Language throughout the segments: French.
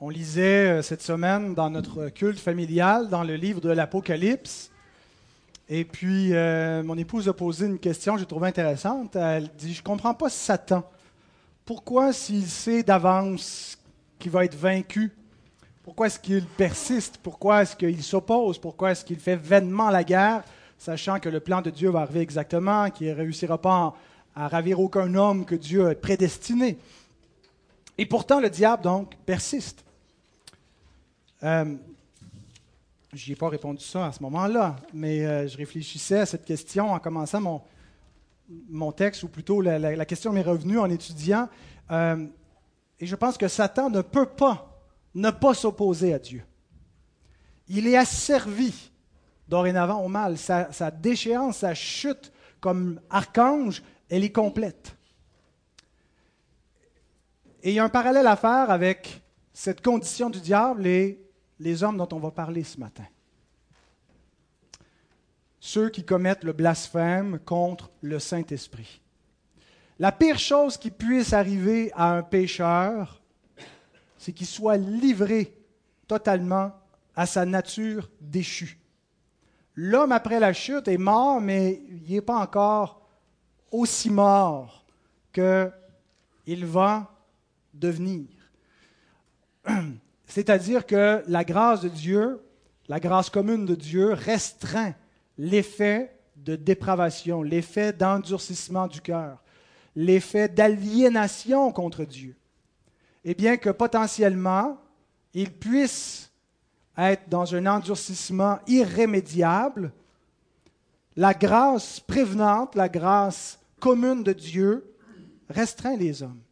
On lisait euh, cette semaine dans notre culte familial, dans le livre de l'Apocalypse. Et puis, euh, mon épouse a posé une question que j'ai trouvée intéressante. Elle dit, je ne comprends pas Satan. Pourquoi, s'il sait d'avance qu'il va être vaincu, pourquoi est-ce qu'il persiste? Pourquoi est-ce qu'il s'oppose? Pourquoi est-ce qu'il fait vainement la guerre, sachant que le plan de Dieu va arriver exactement, qu'il ne réussira pas à ravir aucun homme que Dieu a prédestiné? Et pourtant, le diable, donc, persiste. Euh, je n'ai pas répondu ça à ce moment-là, mais euh, je réfléchissais à cette question en commençant mon, mon texte, ou plutôt la, question m'est revenue en étudiant. Euh, et je pense que Satan ne peut pas ne pas s'opposer à Dieu. Il est asservi dorénavant au mal. Sa déchéance, sa chute comme archange, elle est complète. Et il y a un parallèle à faire avec cette condition du diable et les hommes dont on va parler ce matin. Ceux qui commettent le blasphème contre le Saint-Esprit. La pire chose qui puisse arriver à un pécheur, c'est qu'il soit livré totalement à sa nature déchue. L'homme après la chute est mort, mais il n'est pas encore aussi mort qu'il va devenir. C'est-à-dire que la grâce de Dieu, la grâce commune de Dieu restreint l'effet de dépravation, l'effet d'endurcissement du cœur, l'effet d'aliénation contre Dieu. Et bien que potentiellement, il puisse être dans un endurcissement irrémédiable, la grâce prévenante, la grâce commune de Dieu restreint les hommes.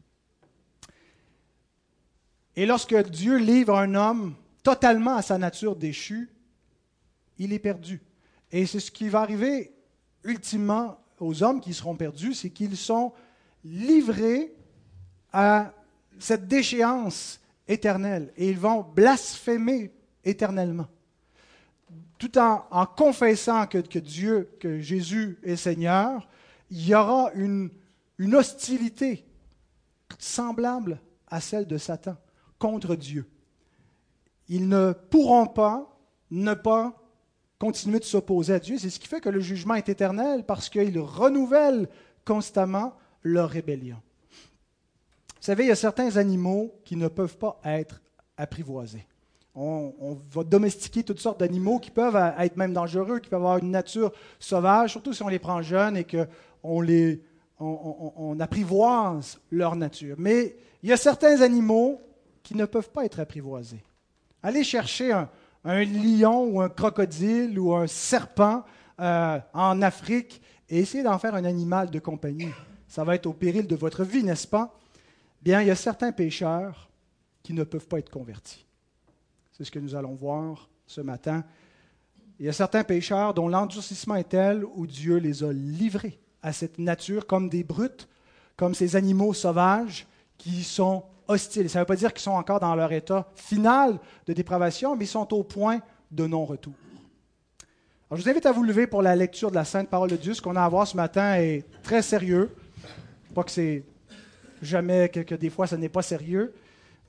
Et lorsque Dieu livre un homme totalement à sa nature déchue, il est perdu. Et c'est ce qui va arriver ultimement aux hommes qui seront perdus, c'est qu'ils sont livrés à cette déchéance éternelle et ils vont blasphémer éternellement. Tout en, confessant que, Dieu, que Jésus est Seigneur, il y aura une hostilité semblable à celle de Satan contre Dieu. Ils ne pourront pas ne pas continuer de s'opposer à Dieu. C'est ce qui fait que le jugement est éternel parce qu'ils renouvellent constamment leur rébellion. Vous savez, il y a certains animaux qui ne peuvent pas être apprivoisés. On, va domestiquer toutes sortes d'animaux qui peuvent être même dangereux, qui peuvent avoir une nature sauvage, surtout si on les prend jeunes et qu'on les, on apprivoise leur nature. Mais il y a certains animaux qui ne peuvent pas être apprivoisés. Allez chercher un, lion ou un crocodile ou un serpent euh, en Afrique et essayez d'en faire un animal de compagnie. Ça va être au péril de votre vie, n'est-ce pas? Bien, il y a certains pécheurs qui ne peuvent pas être convertis. C'est ce que nous allons voir ce matin. Il y a certains pécheurs dont l'endurcissement est tel où Dieu les a livrés à cette nature comme des brutes, comme ces animaux sauvages qui sont hostiles. Ça ne veut pas dire qu'ils sont encore dans leur état final de dépravation, mais ils sont au point de non-retour. je vous invite à vous lever pour la lecture de la Sainte Parole de Dieu. Ce qu'on a à voir ce matin est très sérieux. Pas que c'est jamais que, des fois ce n'est pas sérieux,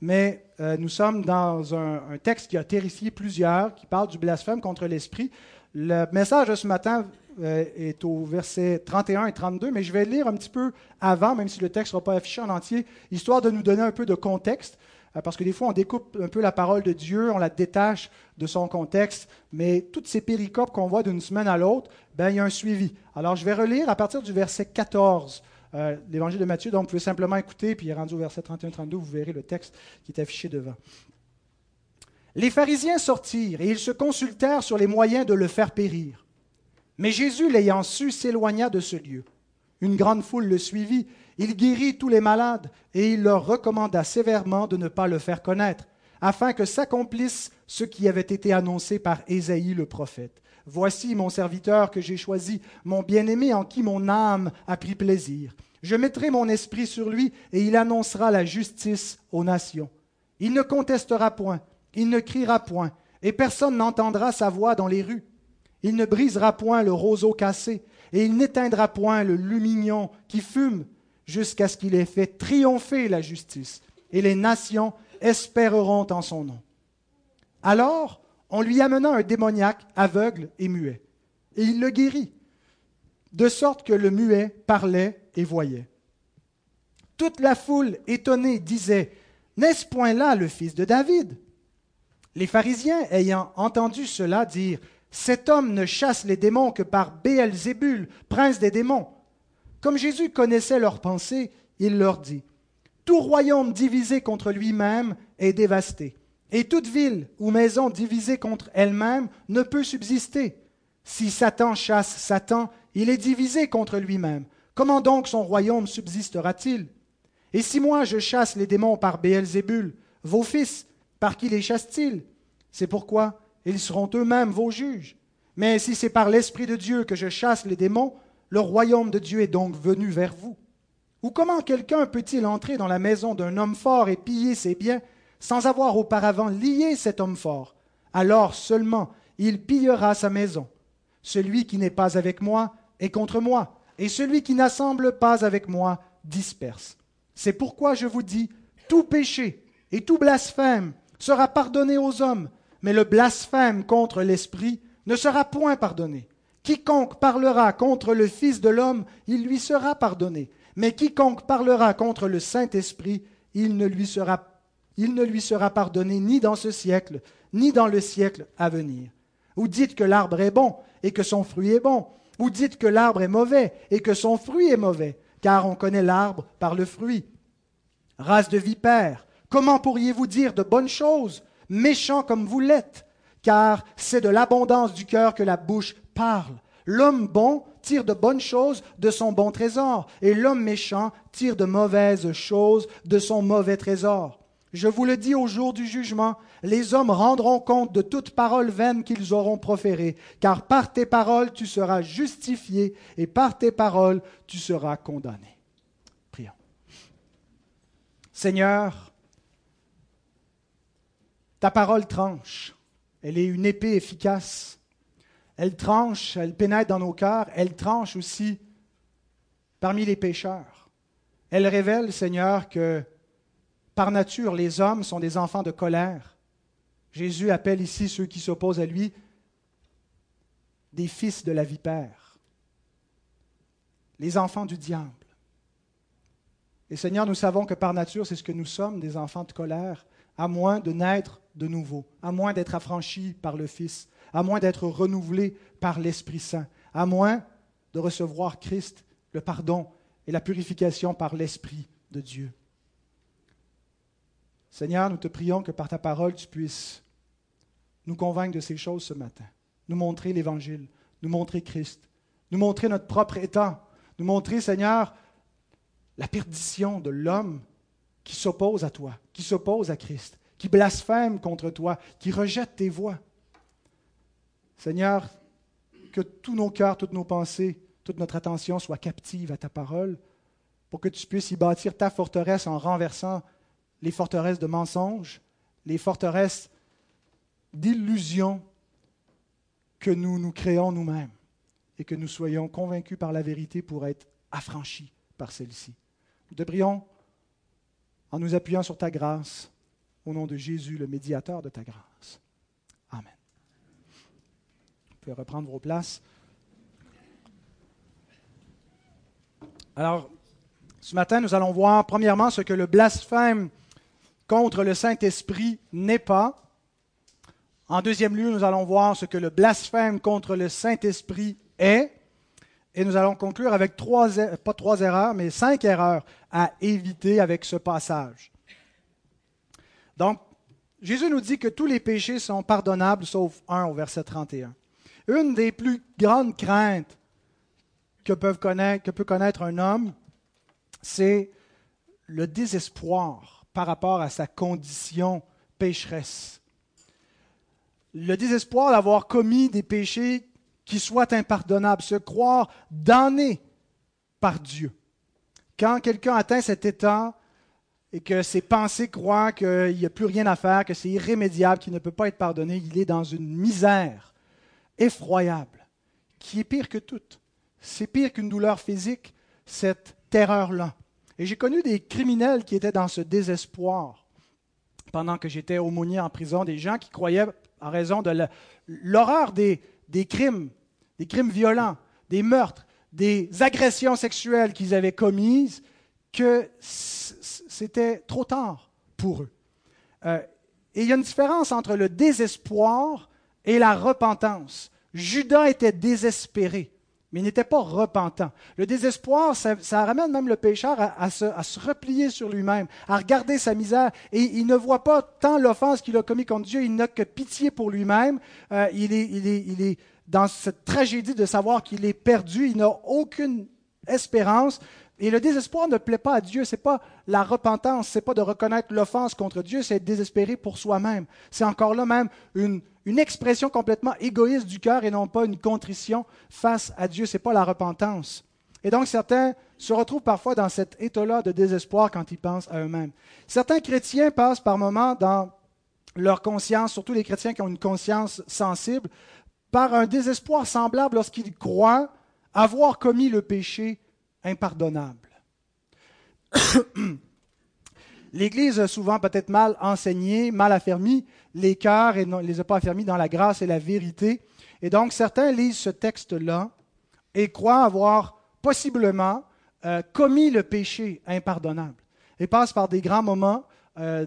mais euh, nous sommes dans un, un, texte qui a terrifié plusieurs, qui parle du blasphème contre l'Esprit. Le message de ce matin euh, est au verset 31 et 32, mais je vais lire un petit peu avant, même si le texte ne sera pas affiché en entier, histoire de nous donner un peu de contexte, euh, parce que des fois on découpe un peu la parole de Dieu, on la détache de son contexte, mais toutes ces péricopes qu'on voit d'une semaine à l'autre, ben, il y a un suivi. Alors je vais relire à partir du verset 14. Euh, l'évangile de Matthieu, donc vous pouvez simplement écouter, puis rendu au verset 31-32, vous verrez le texte qui est affiché devant. Les pharisiens sortirent et ils se consultèrent sur les moyens de le faire périr. Mais Jésus, l'ayant su, s'éloigna de ce lieu. Une grande foule le suivit. Il guérit tous les malades et il leur recommanda sévèrement de ne pas le faire connaître, afin que s'accomplisse ce qui avait été annoncé par Ésaïe le prophète. Voici mon serviteur que j'ai choisi, mon bien-aimé en qui mon âme a pris plaisir. Je mettrai mon esprit sur lui et il annoncera la justice aux nations. Il ne contestera point, il ne criera point, et personne n'entendra sa voix dans les rues. Il ne brisera point le roseau cassé, et il n'éteindra point le lumignon qui fume, jusqu'à ce qu'il ait fait triompher la justice, et les nations espéreront en son nom. Alors, on lui amena un démoniaque aveugle et muet, et il le guérit, de sorte que le muet parlait et voyait. Toute la foule, étonnée, disait, N'est-ce point là le fils de David? Les pharisiens, ayant entendu cela, dirent, Cet homme ne chasse les démons que par Béelzébul, prince des démons. Comme Jésus connaissait leurs pensées, il leur dit, Tout royaume divisé contre lui-même est dévasté, et toute ville ou maison divisée contre elle-même ne peut subsister. Si Satan chasse Satan, il est divisé contre lui-même. Comment donc son royaume subsistera-t-il? Et si moi je chasse les démons par Béelzébul, vos fils, par qui les chassent-ils C'est pourquoi ils seront eux-mêmes vos juges. Mais si c'est par l'Esprit de Dieu que je chasse les démons, le royaume de Dieu est donc venu vers vous. Ou comment quelqu'un peut-il entrer dans la maison d'un homme fort et piller ses biens sans avoir auparavant lié cet homme fort? Alors seulement il pillera sa maison. Celui qui n'est pas avec moi est contre moi, et celui qui n'assemble pas avec moi disperse. C'est pourquoi je vous dis, tout péché et tout blasphème sera pardonné aux hommes, mais le blasphème contre l'Esprit ne sera point pardonné. Quiconque parlera contre le Fils de l'homme, il lui sera pardonné. Mais quiconque parlera contre le Saint-Esprit, il ne lui sera il ne lui sera pardonné ni dans ce siècle, ni dans le siècle à venir. Ou dites que l'arbre est bon et que son fruit est bon, ou dites que l'arbre est mauvais et que son fruit est mauvais, car on connaît l'arbre par le fruit. Race de vipères, comment pourriez-vous dire de bonnes choses, méchants comme vous l'êtes Car c'est de l'abondance du cœur que la bouche parle. L'homme bon tire de bonnes choses de son bon trésor, et l'homme méchant tire de mauvaises choses de son mauvais trésor. Je vous le dis au jour du jugement, les hommes rendront compte de toute parole vaine qu'ils auront proférée, car par tes paroles tu seras justifié et par tes paroles tu seras condamné. Prions. Seigneur, ta parole tranche, elle est une épée efficace elle tranche, elle pénètre dans nos cœurs, elle tranche aussi parmi les pécheurs. Elle révèle, Seigneur, que par nature, les hommes sont des enfants de colère. Jésus appelle ici ceux qui s'opposent à lui des fils de la vipère, les enfants du diable. Et Seigneur, nous savons que par nature, c'est ce que nous sommes, des enfants de colère, à moins de naître de nouveau, à moins d'être affranchis par le Fils, à moins d'être renouvelés par l'Esprit Saint, à moins de recevoir Christ, le pardon et la purification par l'Esprit de Dieu. Seigneur, nous te prions que par ta parole, tu puisses nous convaincre de ces choses ce matin, nous montrer l'Évangile, nous montrer Christ, nous montrer notre propre état, nous montrer, Seigneur, la perdition de l'homme qui s'oppose à toi, qui s'oppose à Christ, qui blasphème contre toi, qui rejette tes voies. Seigneur, que tous nos cœurs, toutes nos pensées, toute notre attention soient captives à ta parole, pour que tu puisses y bâtir ta forteresse en renversant les forteresses de mensonges, les forteresses d'illusions que nous nous créons nous-mêmes et que nous soyons convaincus par la vérité pour être affranchis par celle-ci. Nous te en nous appuyant sur ta grâce, au nom de Jésus, le médiateur de ta grâce. Amen. Vous pouvez reprendre vos places. Alors, ce matin, nous allons voir premièrement ce que le blasphème contre le Saint-Esprit n'est pas. En deuxième lieu, nous allons voir ce que le blasphème contre le Saint-Esprit est. Et nous allons conclure avec trois, pas trois erreurs, mais cinq erreurs à éviter avec ce passage. Donc, Jésus nous dit que tous les péchés sont pardonnables, sauf un au verset 31. Une des plus grandes craintes que, que peut connaître un homme, c'est le désespoir par rapport à sa condition pécheresse. Le désespoir d'avoir commis des péchés qui soient impardonnables, se croire damné par Dieu. Quand quelqu'un atteint cet état et que ses pensées croient qu'il n'y a plus rien à faire, que c'est irrémédiable, qu'il ne peut pas être pardonné, il est dans une misère effroyable, qui est pire que toute. C'est pire qu'une douleur physique, cette terreur-là. Et j'ai connu des criminels qui étaient dans ce désespoir, pendant que j'étais aumônier en prison, des gens qui croyaient, en raison de l'horreur des, des crimes, des crimes violents, des meurtres, des agressions sexuelles qu'ils avaient commises, que c'était trop tard pour eux. Euh, et il y a une différence entre le désespoir et la repentance. Judas était désespéré, mais il n'était pas repentant. Le désespoir, ça, ramène même le pécheur à, se, replier sur lui-même, à regarder sa misère, et il ne voit pas tant l'offense qu'il a commis contre Dieu, il n'a que pitié pour lui-même. Euh, il est dans cette tragédie de savoir qu'il est perdu, il n'a aucune espérance, et le désespoir ne plaît pas à Dieu. Ce n'est pas la repentance, ce n'est pas de reconnaître l'offense contre Dieu, c'est être désespéré pour soi-même. C'est encore là même une, expression complètement égoïste du cœur et non pas une contrition face à Dieu. Ce n'est pas la repentance. Et donc certains se retrouvent parfois dans cet état-là de désespoir quand ils pensent à eux-mêmes. Certains chrétiens passent par moments dans leur conscience, surtout les chrétiens qui ont une conscience sensible, par un désespoir semblable lorsqu'ils croient avoir commis le péché impardonnable. L'Église a souvent peut-être mal enseigné, mal affermi les cœurs et ne les a pas affermis dans la grâce et la vérité. Et donc certains lisent ce texte-là et croient avoir possiblement euh, commis le péché impardonnable et passent par des grands moments euh,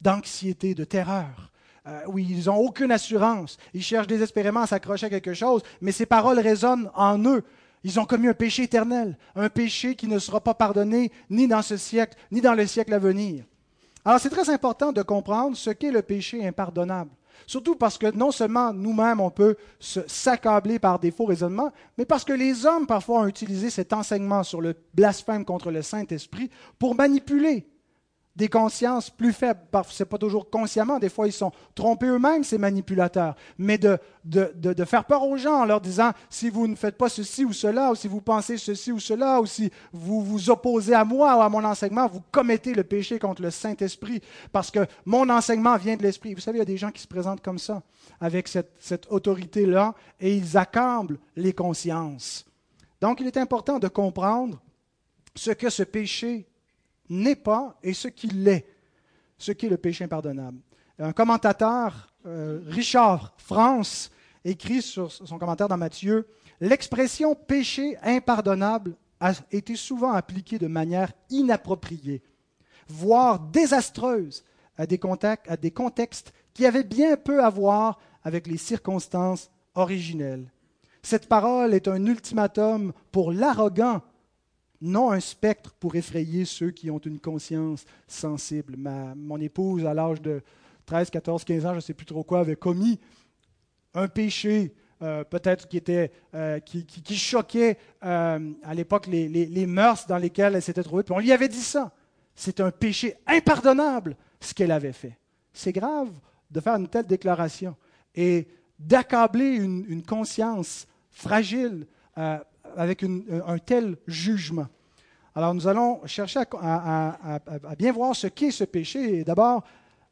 d'anxiété, de terreur, euh, où ils n'ont aucune assurance. Ils cherchent désespérément à s'accrocher à quelque chose, mais ces paroles résonnent en eux ils ont commis un péché éternel, un péché qui ne sera pas pardonné ni dans ce siècle, ni dans le siècle à venir. Alors c'est très important de comprendre ce qu'est le péché impardonnable. Surtout parce que non seulement nous-mêmes, on peut s'accabler par des faux raisonnements, mais parce que les hommes parfois ont utilisé cet enseignement sur le blasphème contre le Saint-Esprit pour manipuler des consciences plus faibles. Ce n'est pas toujours consciemment, des fois ils sont trompés eux-mêmes, ces manipulateurs, mais de, de, faire peur aux gens en leur disant, si vous ne faites pas ceci ou cela, ou si vous pensez ceci ou cela, ou si vous vous opposez à moi ou à mon enseignement, vous commettez le péché contre le Saint-Esprit, parce que mon enseignement vient de l'Esprit. Vous savez, il y a des gens qui se présentent comme ça, avec cette, cette autorité-là, et ils accablent les consciences. Donc il est important de comprendre ce que ce péché n'est pas et ce qu'il est, ce qui est le péché impardonnable. Un commentateur, euh, Richard France, écrit sur son commentaire dans Matthieu, l'expression péché impardonnable a été souvent appliquée de manière inappropriée, voire désastreuse à des, à des contextes qui avaient bien peu à voir avec les circonstances originelles. Cette parole est un ultimatum pour l'arrogant non un spectre pour effrayer ceux qui ont une conscience sensible. Ma, mon épouse, à l'âge de 13, 14, 15 ans, je ne sais plus trop quoi, avait commis un péché, euh, peut-être qui, était, euh, qui, choquait euh, à l'époque les, les, mœurs dans lesquelles elle s'était trouvée. On lui avait dit ça. C'est un péché impardonnable, ce qu'elle avait fait. C'est grave de faire une telle déclaration et d'accabler une, une, conscience fragile avec un tel jugement. Alors nous allons chercher à, bien voir ce qu'est ce péché et d'abord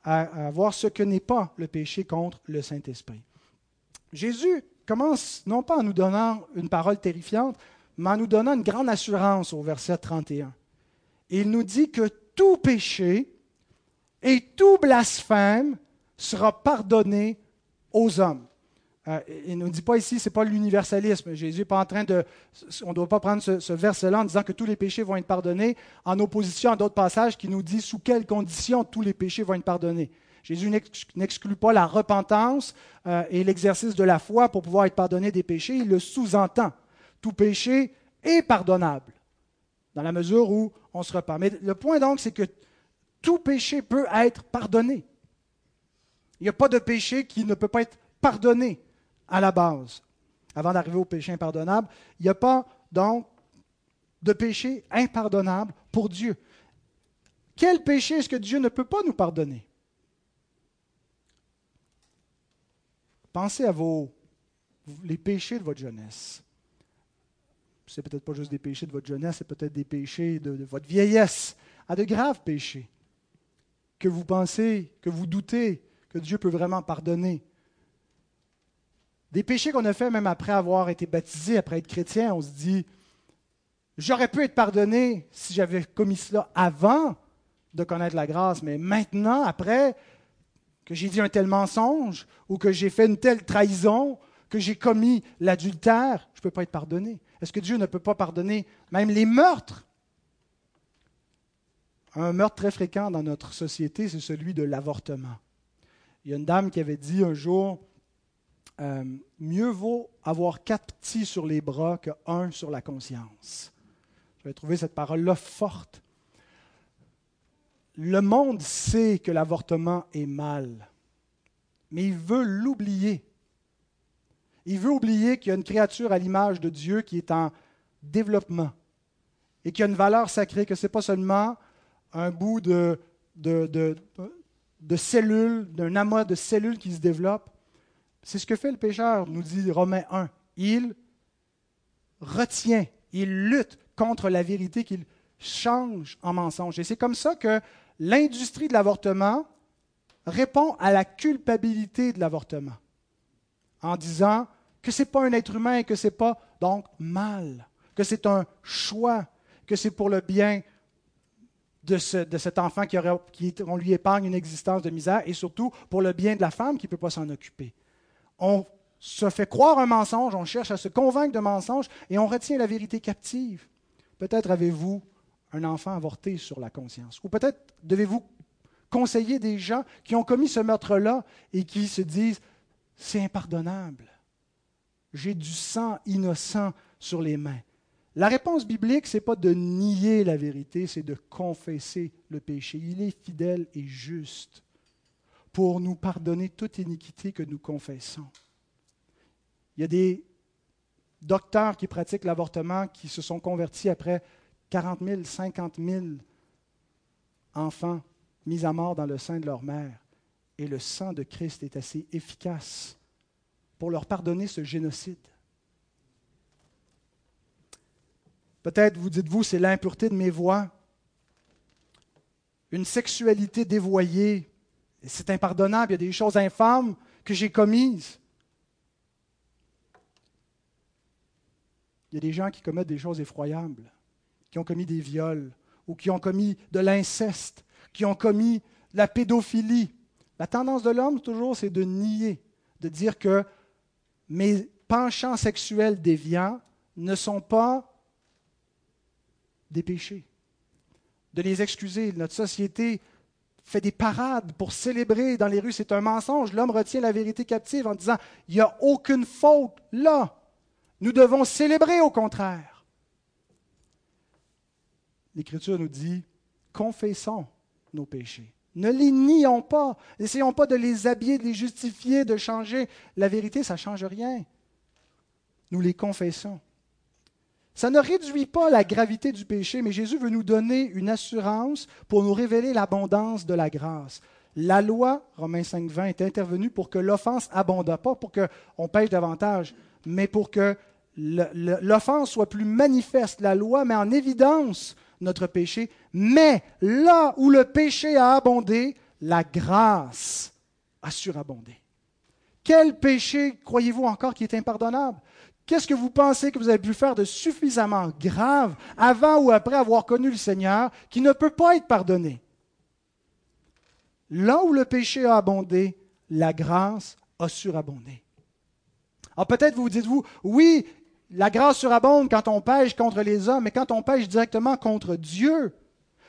à, voir ce que n'est pas le péché contre le Saint-Esprit. Jésus commence non pas en nous donnant une parole terrifiante, mais en nous donnant une grande assurance au verset 31. Il nous dit que tout péché et tout blasphème sera pardonné aux hommes. Euh, il ne nous dit pas ici, ce n'est pas l'universalisme. Jésus n'est pas en train de. On ne doit pas prendre ce, verset-là en disant que tous les péchés vont être pardonnés, en opposition à d'autres passages qui nous disent sous quelles conditions tous les péchés vont être pardonnés. Jésus n'exclut pas la repentance euh, et l'exercice de la foi pour pouvoir être pardonné des péchés. Il le sous-entend. Tout péché est pardonnable, dans la mesure où on se repent. Mais le point donc, c'est que tout péché peut être pardonné. Il n'y a pas de péché qui ne peut pas être pardonné à la base, avant d'arriver au péché impardonnable. Il n'y a pas donc de péché impardonnable pour Dieu. Quel péché est-ce que Dieu ne peut pas nous pardonner? Pensez à vos, les péchés de votre jeunesse. C'est peut-être pas juste des péchés de votre jeunesse, c'est peut-être des péchés de, de, votre vieillesse, à de graves péchés que vous pensez, que vous doutez que Dieu peut vraiment pardonner. Des péchés qu'on a fait même après avoir été baptisé, après être chrétien, on se dit, j'aurais pu être pardonné si j'avais commis cela avant de connaître la grâce, mais maintenant, après que j'ai dit un tel mensonge ou que j'ai fait une telle trahison, que j'ai commis l'adultère, je ne peux pas être pardonné. Est-ce que Dieu ne peut pas pardonner même les meurtres? Un meurtre très fréquent dans notre société, c'est celui de l'avortement. Il y a une dame qui avait dit un jour, euh, mieux vaut avoir quatre petits sur les bras qu'un sur la conscience. J'avais trouvé cette parole-là forte. Le monde sait que l'avortement est mal, mais il veut l'oublier. Il veut oublier qu'il y a une créature à l'image de Dieu qui est en développement et qui a une valeur sacrée, que ce n'est pas seulement un bout de, de, de, cellules, d'un amas de cellules qui se développe. C'est ce que fait le pécheur, nous dit Romains 1. Il retient, il lutte contre la vérité qu'il change en mensonge. Et c'est comme ça que l'industrie de l'avortement répond à la culpabilité de l'avortement en disant que ce n'est pas un être humain et que ce n'est pas donc mal, que c'est un choix, que c'est pour le bien de, cet enfant qui, aurait, qui on lui épargne une existence de misère et surtout pour le bien de la femme qui ne peut pas s'en occuper. On se fait croire un mensonge, on cherche à se convaincre de mensonge et on retient la vérité captive. Peut-être avez-vous un enfant avorté sur la conscience. Ou peut-être devez-vous conseiller des gens qui ont commis ce meurtre-là et qui se disent c'est impardonnable. J'ai du sang innocent sur les mains. La réponse biblique, ce n'est pas de nier la vérité, c'est de confesser le péché. Il est fidèle et juste pour nous pardonner toute iniquité que nous confessons. Il y a des docteurs qui pratiquent l'avortement qui se sont convertis après 40 000, 50 000 enfants mis à mort dans le sein de leur mère. Et le sang de Christ est assez efficace pour leur pardonner ce génocide. Peut-être vous dites-vous, c'est l'impureté de mes voix, une sexualité dévoyée. C'est impardonnable, il y a des choses infâmes que j'ai commises. Il y a des gens qui commettent des choses effroyables, qui ont commis des viols, ou qui ont commis de l'inceste, qui ont commis la pédophilie. La tendance de l'homme, toujours, c'est de nier, de dire que mes penchants sexuels déviants ne sont pas des péchés. De les excuser. Notre société fait des parades pour célébrer dans les rues, c'est un mensonge. L'homme retient la vérité captive en disant, il n'y a aucune faute là. Nous devons célébrer au contraire. L'Écriture nous dit, confessons nos péchés. Ne les nions pas. N'essayons pas de les habiller, de les justifier, de changer. La vérité, ça ne change rien. Nous les confessons. Ça ne réduit pas la gravité du péché, mais Jésus veut nous donner une assurance pour nous révéler l'abondance de la grâce. La loi, Romains 5.20, est intervenue pour que l'offense abonde, pas pour qu'on pêche davantage, mais pour que l'offense soit plus manifeste. La loi met en évidence notre péché, mais là où le péché a abondé, la grâce a surabondé. Quel péché croyez-vous encore qui est impardonnable? Qu'est-ce que vous pensez que vous avez pu faire de suffisamment grave avant ou après avoir connu le Seigneur qui ne peut pas être pardonné? Là où le péché a abondé, la grâce a surabondé. Alors peut-être vous dites-vous, oui, la grâce surabonde quand on pêche contre les hommes, mais quand on pêche directement contre Dieu,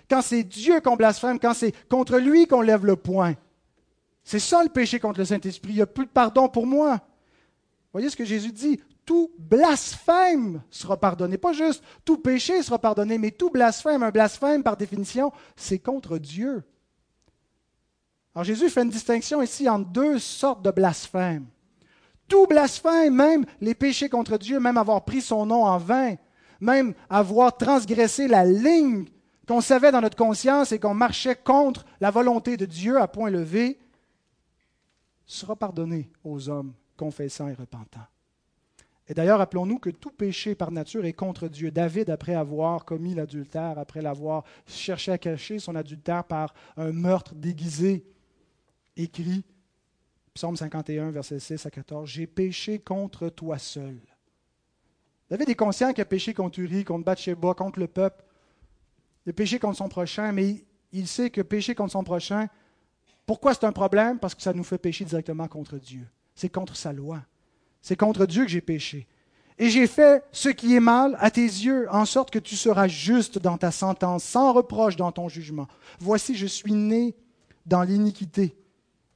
quand c'est Dieu qu'on blasphème, quand c'est contre lui qu'on lève le poing. C'est ça le péché contre le Saint-Esprit. Il n'y a plus de pardon pour moi. Voyez ce que Jésus dit. Tout blasphème sera pardonné. Pas juste tout péché sera pardonné, mais tout blasphème. Un blasphème, par définition, c'est contre Dieu. Alors Jésus fait une distinction ici entre deux sortes de blasphème tout blasphème, même les péchés contre Dieu, même avoir pris son nom en vain, même avoir transgressé la ligne qu'on savait dans notre conscience et qu'on marchait contre la volonté de Dieu à point levé, sera pardonné aux hommes confessants et repentants. Et d'ailleurs, rappelons-nous que tout péché par nature est contre Dieu. David, après avoir commis l'adultère, après l'avoir cherché à cacher son adultère par un meurtre déguisé, écrit Psaume 51, verset 6 à 14. J'ai péché contre toi seul. David est conscient qu'il a péché contre Uri, contre Bathsheba, contre le peuple. Il a péché contre son prochain, mais il sait que pécher contre son prochain, pourquoi c'est un problème? Parce que ça nous fait pécher directement contre Dieu. C'est contre sa loi. C'est contre Dieu que j'ai péché. Et j'ai fait ce qui est mal à tes yeux, en sorte que tu seras juste dans ta sentence, sans reproche dans ton jugement. Voici, je suis né dans l'iniquité.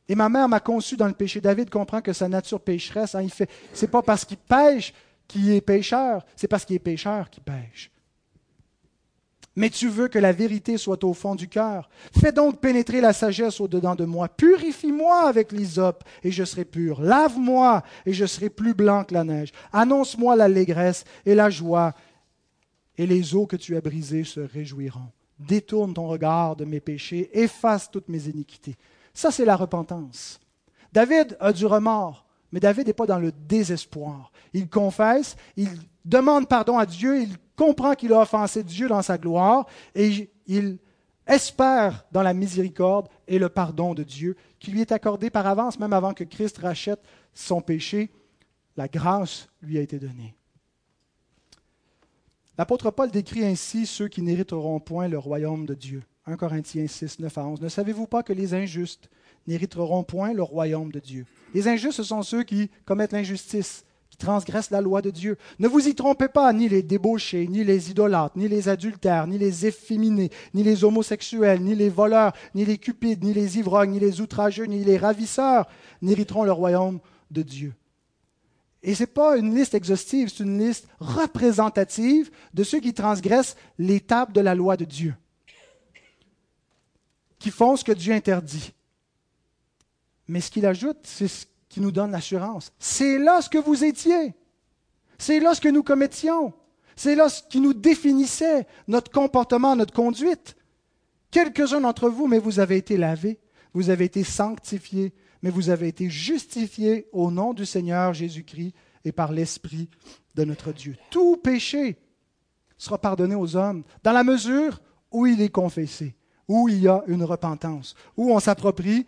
Et ma mère m'a conçu dans le péché. David comprend que sa nature pécheresse, hein, il fait, c'est pas parce qu'il pêche qu'il est pécheur, c'est parce qu'il est pécheur qu'il pêche mais tu veux que la vérité soit au fond du cœur. Fais donc pénétrer la sagesse au-dedans de moi. Purifie-moi avec l'hysope, et je serai pur. Lave-moi, et je serai plus blanc que la neige. Annonce-moi l'allégresse et la joie, et les eaux que tu as brisées se réjouiront. Détourne ton regard de mes péchés, efface toutes mes iniquités. Ça, c'est la repentance. David a du remords, mais David n'est pas dans le désespoir. Il confesse, il demande pardon à Dieu, il comprend qu'il a offensé Dieu dans sa gloire et il espère dans la miséricorde et le pardon de Dieu qui lui est accordé par avance, même avant que Christ rachète son péché. La grâce lui a été donnée. L'apôtre Paul décrit ainsi ceux qui n'hériteront point le royaume de Dieu. 1 Corinthiens 6, 9 à 11. Ne savez-vous pas que les injustes n'hériteront point le royaume de Dieu Les injustes, ce sont ceux qui commettent l'injustice, transgressent la loi de Dieu. Ne vous y trompez pas, ni les débauchés, ni les idolâtres, ni les adultères, ni les efféminés, ni les homosexuels, ni les voleurs, ni les cupides, ni les ivrognes, ni les outrageux, ni les ravisseurs n'hériteront le royaume de Dieu. Et ce n'est pas une liste exhaustive, c'est une liste représentative de ceux qui transgressent l'étape de la loi de Dieu, qui font ce que Dieu interdit. Mais ce qu'il ajoute, c'est ce qui nous donne l'assurance. C'est là ce que vous étiez. C'est là ce que nous commettions. C'est là ce qui nous définissait, notre comportement, notre conduite. Quelques-uns d'entre vous, mais vous avez été lavés, vous avez été sanctifiés, mais vous avez été justifiés au nom du Seigneur Jésus-Christ et par l'Esprit de notre Dieu. Tout péché sera pardonné aux hommes dans la mesure où il est confessé, où il y a une repentance, où on s'approprie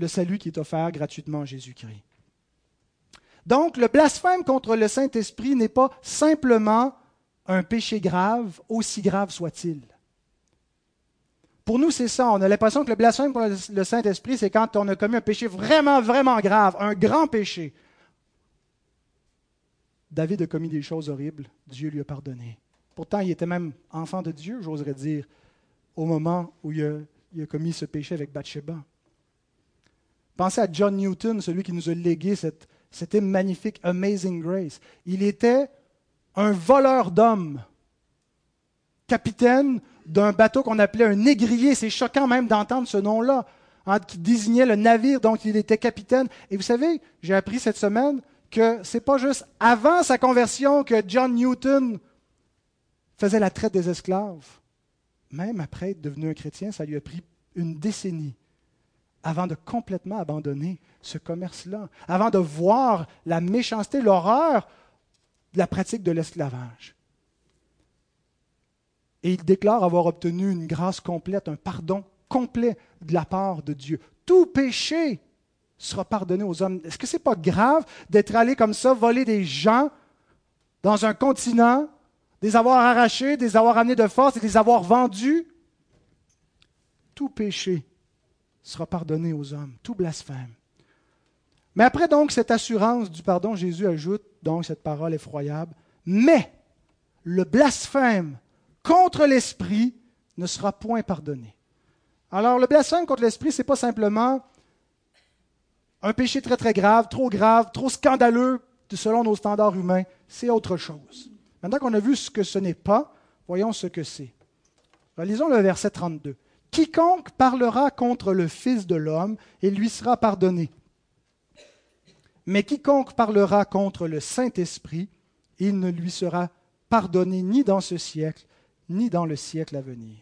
le salut qui est offert gratuitement en Jésus-Christ. Donc, le blasphème contre le Saint-Esprit n'est pas simplement un péché grave, aussi grave soit-il. Pour nous, c'est ça. On a l'impression que le blasphème contre le Saint-Esprit, c'est quand on a commis un péché vraiment, vraiment grave, un grand péché. David a commis des choses horribles, Dieu lui a pardonné. Pourtant, il était même enfant de Dieu, j'oserais dire, au moment où il a, il a commis ce péché avec Bathsheba. Pensez à John Newton, celui qui nous a légué cette, magnifique Amazing Grace. Il était un voleur d'hommes, capitaine d'un bateau qu'on appelait un négrier. C'est choquant même d'entendre ce nom-là, hein, qui désignait le navire dont il était capitaine. Et vous savez, j'ai appris cette semaine que ce n'est pas juste avant sa conversion que John Newton faisait la traite des esclaves. Même après être devenu un chrétien, ça lui a pris une décennie avant de complètement abandonner ce commerce-là, avant de voir la méchanceté, l'horreur de la pratique de l'esclavage. Et il déclare avoir obtenu une grâce complète, un pardon complet de la part de Dieu. Tout péché sera pardonné aux hommes. Est-ce que ce n'est pas grave d'être allé comme ça, voler des gens dans un continent, des avoir arrachés, des avoir amenés de force et des avoir vendus? Tout péché sera pardonné aux hommes, tout blasphème. Mais après donc cette assurance du pardon, Jésus ajoute donc cette parole effroyable, mais le blasphème contre l'Esprit ne sera point pardonné. Alors le blasphème contre l'Esprit, ce n'est pas simplement un péché très très grave, trop grave, trop scandaleux selon nos standards humains, c'est autre chose. Maintenant qu'on a vu ce que ce n'est pas, voyons ce que c'est. Lisons le verset 32. Quiconque parlera contre le Fils de l'homme, il lui sera pardonné. Mais quiconque parlera contre le Saint-Esprit, il ne lui sera pardonné ni dans ce siècle, ni dans le siècle à venir.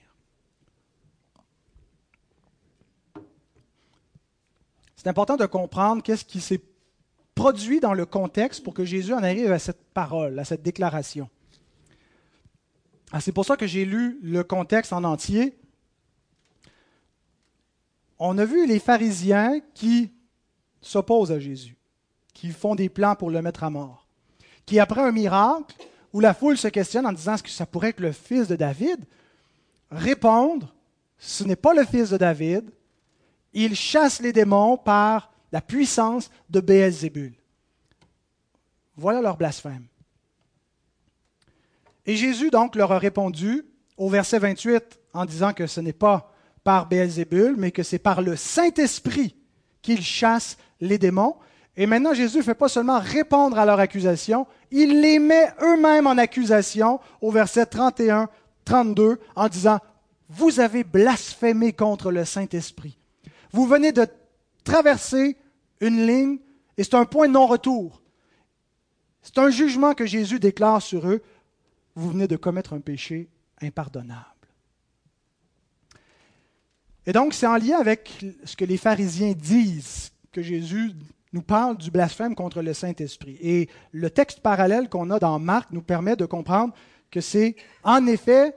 C'est important de comprendre qu'est-ce qui s'est produit dans le contexte pour que Jésus en arrive à cette parole, à cette déclaration. Ah, c'est pour ça que j'ai lu le contexte en entier on a vu les pharisiens qui s'opposent à Jésus, qui font des plans pour le mettre à mort, qui après un miracle, où la foule se questionne en disant est-ce que ça pourrait être le fils de David, répondre, ce n'est pas le fils de David, il chasse les démons par la puissance de Béelzébul. Voilà leur blasphème. Et Jésus donc leur a répondu au verset 28 en disant que ce n'est pas par Béelzébul, mais que c'est par le Saint-Esprit qu'il chasse les démons. Et maintenant, Jésus ne fait pas seulement répondre à leur accusation, il les met eux-mêmes en accusation au verset 31, 32, en disant, Vous avez blasphémé contre le Saint-Esprit. Vous venez de traverser une ligne et c'est un point de non-retour. C'est un jugement que Jésus déclare sur eux. Vous venez de commettre un péché impardonnable. Et donc, c'est en lien avec ce que les pharisiens disent que Jésus nous parle du blasphème contre le Saint-Esprit. Et le texte parallèle qu'on a dans Marc nous permet de comprendre que c'est en effet,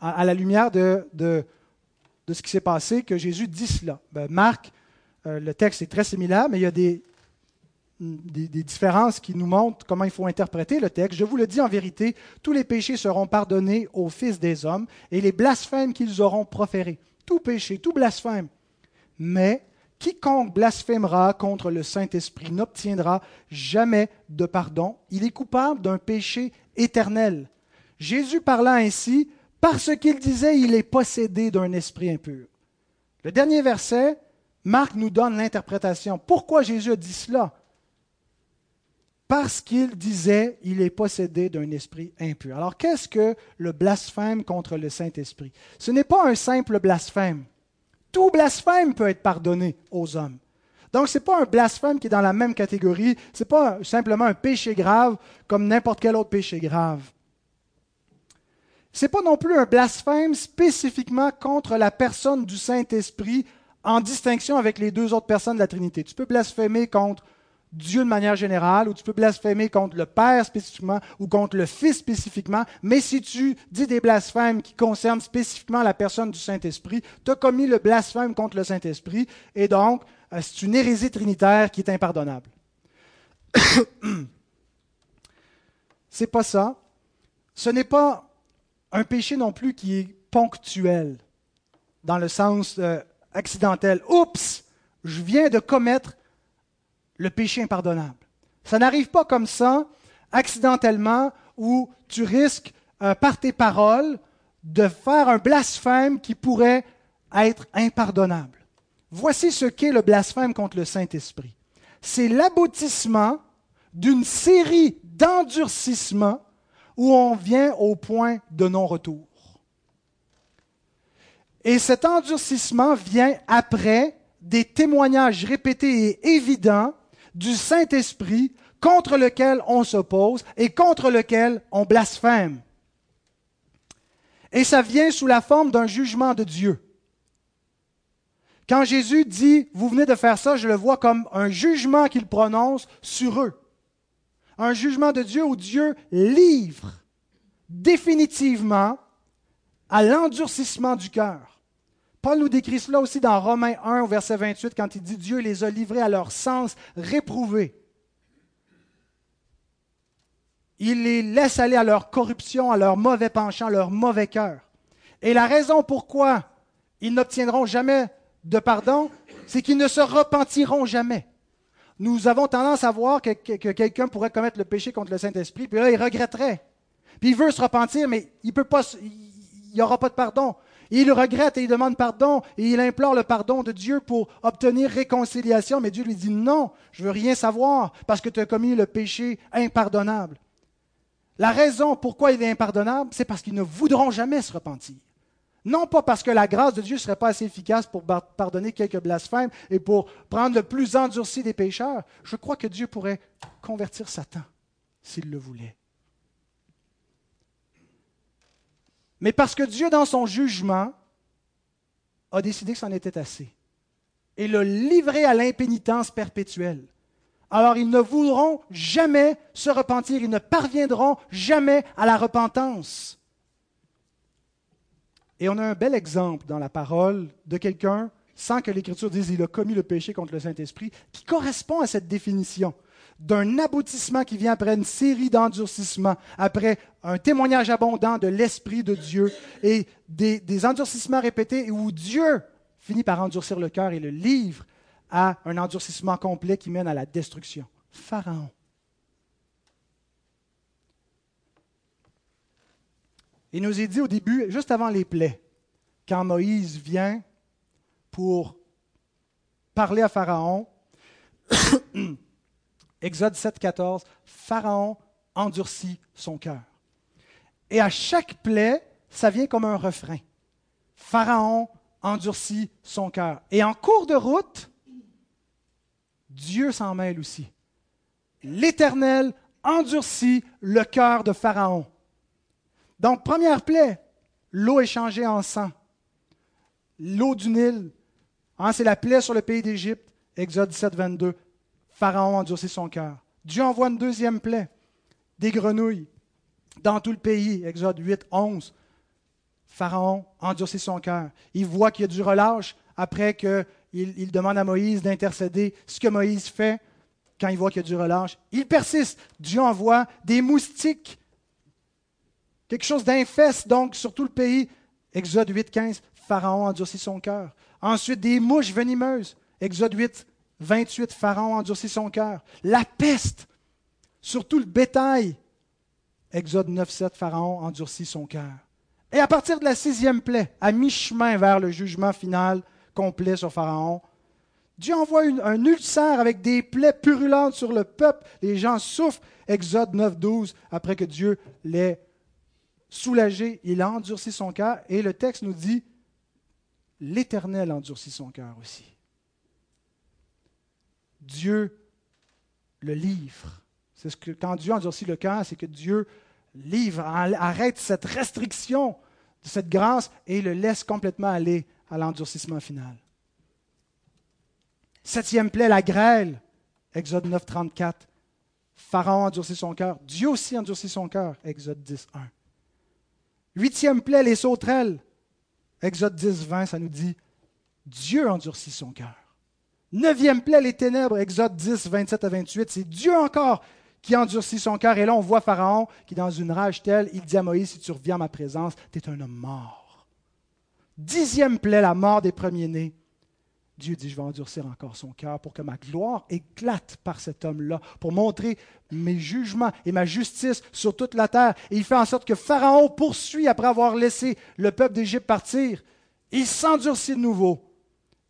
à, la lumière de, ce qui s'est passé, que Jésus dit cela. Ben, Marc, euh, le texte est très similaire, mais il y a des, différences qui nous montrent comment il faut interpréter le texte. Je vous le dis en vérité, tous les péchés seront pardonnés aux fils des hommes et les blasphèmes qu'ils auront proférés. Tout péché, tout blasphème. Mais quiconque blasphémera contre le Saint-Esprit n'obtiendra jamais de pardon. Il est coupable d'un péché éternel. Jésus parla ainsi parce qu'il disait il est possédé d'un esprit impur. Le dernier verset, Marc nous donne l'interprétation. Pourquoi Jésus a dit cela? Parce qu'il disait il est possédé d'un esprit impur. Alors qu'est-ce que le blasphème contre le Saint-Esprit? Ce n'est pas un simple blasphème. Tout blasphème peut être pardonné aux hommes. Donc, ce n'est pas un blasphème qui est dans la même catégorie, ce n'est pas simplement un péché grave comme n'importe quel autre péché grave. Ce n'est pas non plus un blasphème spécifiquement contre la personne du Saint-Esprit en distinction avec les deux autres personnes de la Trinité. Tu peux blasphémer contre Dieu de manière générale, ou tu peux blasphémer contre le Père spécifiquement, ou contre le Fils spécifiquement, mais si tu dis des blasphèmes qui concernent spécifiquement la personne du Saint-Esprit, tu as commis le blasphème contre le Saint-Esprit, et donc euh, c'est une hérésie trinitaire qui est impardonnable. c'est pas ça. Ce n'est pas un péché non plus qui est ponctuel, dans le sens euh, accidentel. Oups, je viens de commettre le péché impardonnable. Ça n'arrive pas comme ça, accidentellement, où tu risques, euh, par tes paroles, de faire un blasphème qui pourrait être impardonnable. Voici ce qu'est le blasphème contre le Saint-Esprit. C'est l'aboutissement d'une série d'endurcissements où on vient au point de non-retour. Et cet endurcissement vient après des témoignages répétés et évidents du Saint-Esprit contre lequel on s'oppose et contre lequel on blasphème. Et ça vient sous la forme d'un jugement de Dieu. Quand Jésus dit, vous venez de faire ça, je le vois comme un jugement qu'il prononce sur eux. Un jugement de Dieu où Dieu livre définitivement à l'endurcissement du cœur. Paul nous décrit cela aussi dans Romains 1 au verset 28 quand il dit Dieu les a livrés à leur sens réprouvé. Il les laisse aller à leur corruption, à leur mauvais penchant, à leur mauvais cœur. Et la raison pourquoi ils n'obtiendront jamais de pardon, c'est qu'ils ne se repentiront jamais. Nous avons tendance à voir que, quelqu'un pourrait commettre le péché contre le Saint-Esprit, puis là, il regretterait. Puis il veut se repentir, mais il peut pas, il n'y aura pas de pardon il regrette et il demande pardon et il implore le pardon de Dieu pour obtenir réconciliation. Mais Dieu lui dit non, je veux rien savoir parce que tu as commis le péché impardonnable. La raison pourquoi il est impardonnable, c'est parce qu'ils ne voudront jamais se repentir. Non pas parce que la grâce de Dieu ne serait pas assez efficace pour pardonner quelques blasphèmes et pour prendre le plus endurci des pécheurs. Je crois que Dieu pourrait convertir Satan s'il le voulait. Mais parce que Dieu, dans son jugement, a décidé que c'en était assez et l'a livré à l'impénitence perpétuelle. Alors ils ne voudront jamais se repentir, ils ne parviendront jamais à la repentance. Et on a un bel exemple dans la parole de quelqu'un sans que l'Écriture dise il a commis le péché contre le Saint-Esprit, qui correspond à cette définition d'un aboutissement qui vient après une série d'endurcissements, après un témoignage abondant de l'Esprit de Dieu et des, endurcissements répétés où Dieu finit par endurcir le cœur et le livre à un endurcissement complet qui mène à la destruction. Pharaon. Il nous est dit au début, juste avant les plaies, quand Moïse vient pour parler à Pharaon, Exode 7, 14, Pharaon endurcit son cœur. Et à chaque plaie, ça vient comme un refrain. Pharaon endurcit son cœur. Et en cours de route, Dieu s'en mêle aussi. L'Éternel endurcit le cœur de Pharaon. Donc, première plaie, l'eau est changée en sang. L'eau du Nil, hein, c'est la plaie sur le pays d'Égypte, Exode 17, 22. Pharaon endurcit son cœur. Dieu envoie une deuxième plaie, des grenouilles dans tout le pays, Exode 8, 11. Pharaon endurcit son cœur. Il voit qu'il y a du relâche après qu'il il demande à Moïse d'intercéder. Ce que Moïse fait quand il voit qu'il y a du relâche, il persiste. Dieu envoie des moustiques, quelque chose d'infeste donc sur tout le pays. Exode 8, 15. Pharaon endurcit son cœur. Ensuite, des mouches venimeuses. Exode 8, 28, Pharaon endurcit son cœur. La peste sur tout le bétail. Exode 9, 7, Pharaon endurcit son cœur. Et à partir de la sixième plaie, à mi-chemin vers le jugement final complet sur Pharaon, Dieu envoie un ulcère avec des plaies purulentes sur le peuple. Les gens souffrent. Exode 9, 12, après que Dieu l'ait soulagé, il a endurci son cœur. Et le texte nous dit, l'Éternel endurcit son cœur aussi. Dieu le livre. C'est ce que quand Dieu endurcit le cœur, c'est que Dieu livre, arrête cette restriction de cette grâce et le laisse complètement aller à l'endurcissement final. Septième plaie, la grêle. Exode 9, 34. Pharaon endurcit son cœur. Dieu aussi endurcit son cœur. Exode 10, 1. Huitième plaie, les sauterelles. Exode 10, 20, ça nous dit Dieu endurcit son cœur. Neuvième plaie, les ténèbres, Exode 10, 27 à 28, c'est Dieu encore qui endurcit son cœur. Et là, on voit Pharaon qui, dans une rage telle, il dit à Moïse, si tu reviens à ma présence, tu es un homme mort. Dixième plaie, la mort des premiers-nés. Dieu dit, je vais endurcir encore son cœur pour que ma gloire éclate par cet homme-là, pour montrer mes jugements et ma justice sur toute la terre. Et il fait en sorte que Pharaon poursuit après avoir laissé le peuple d'Égypte partir. Il s'endurcit de nouveau.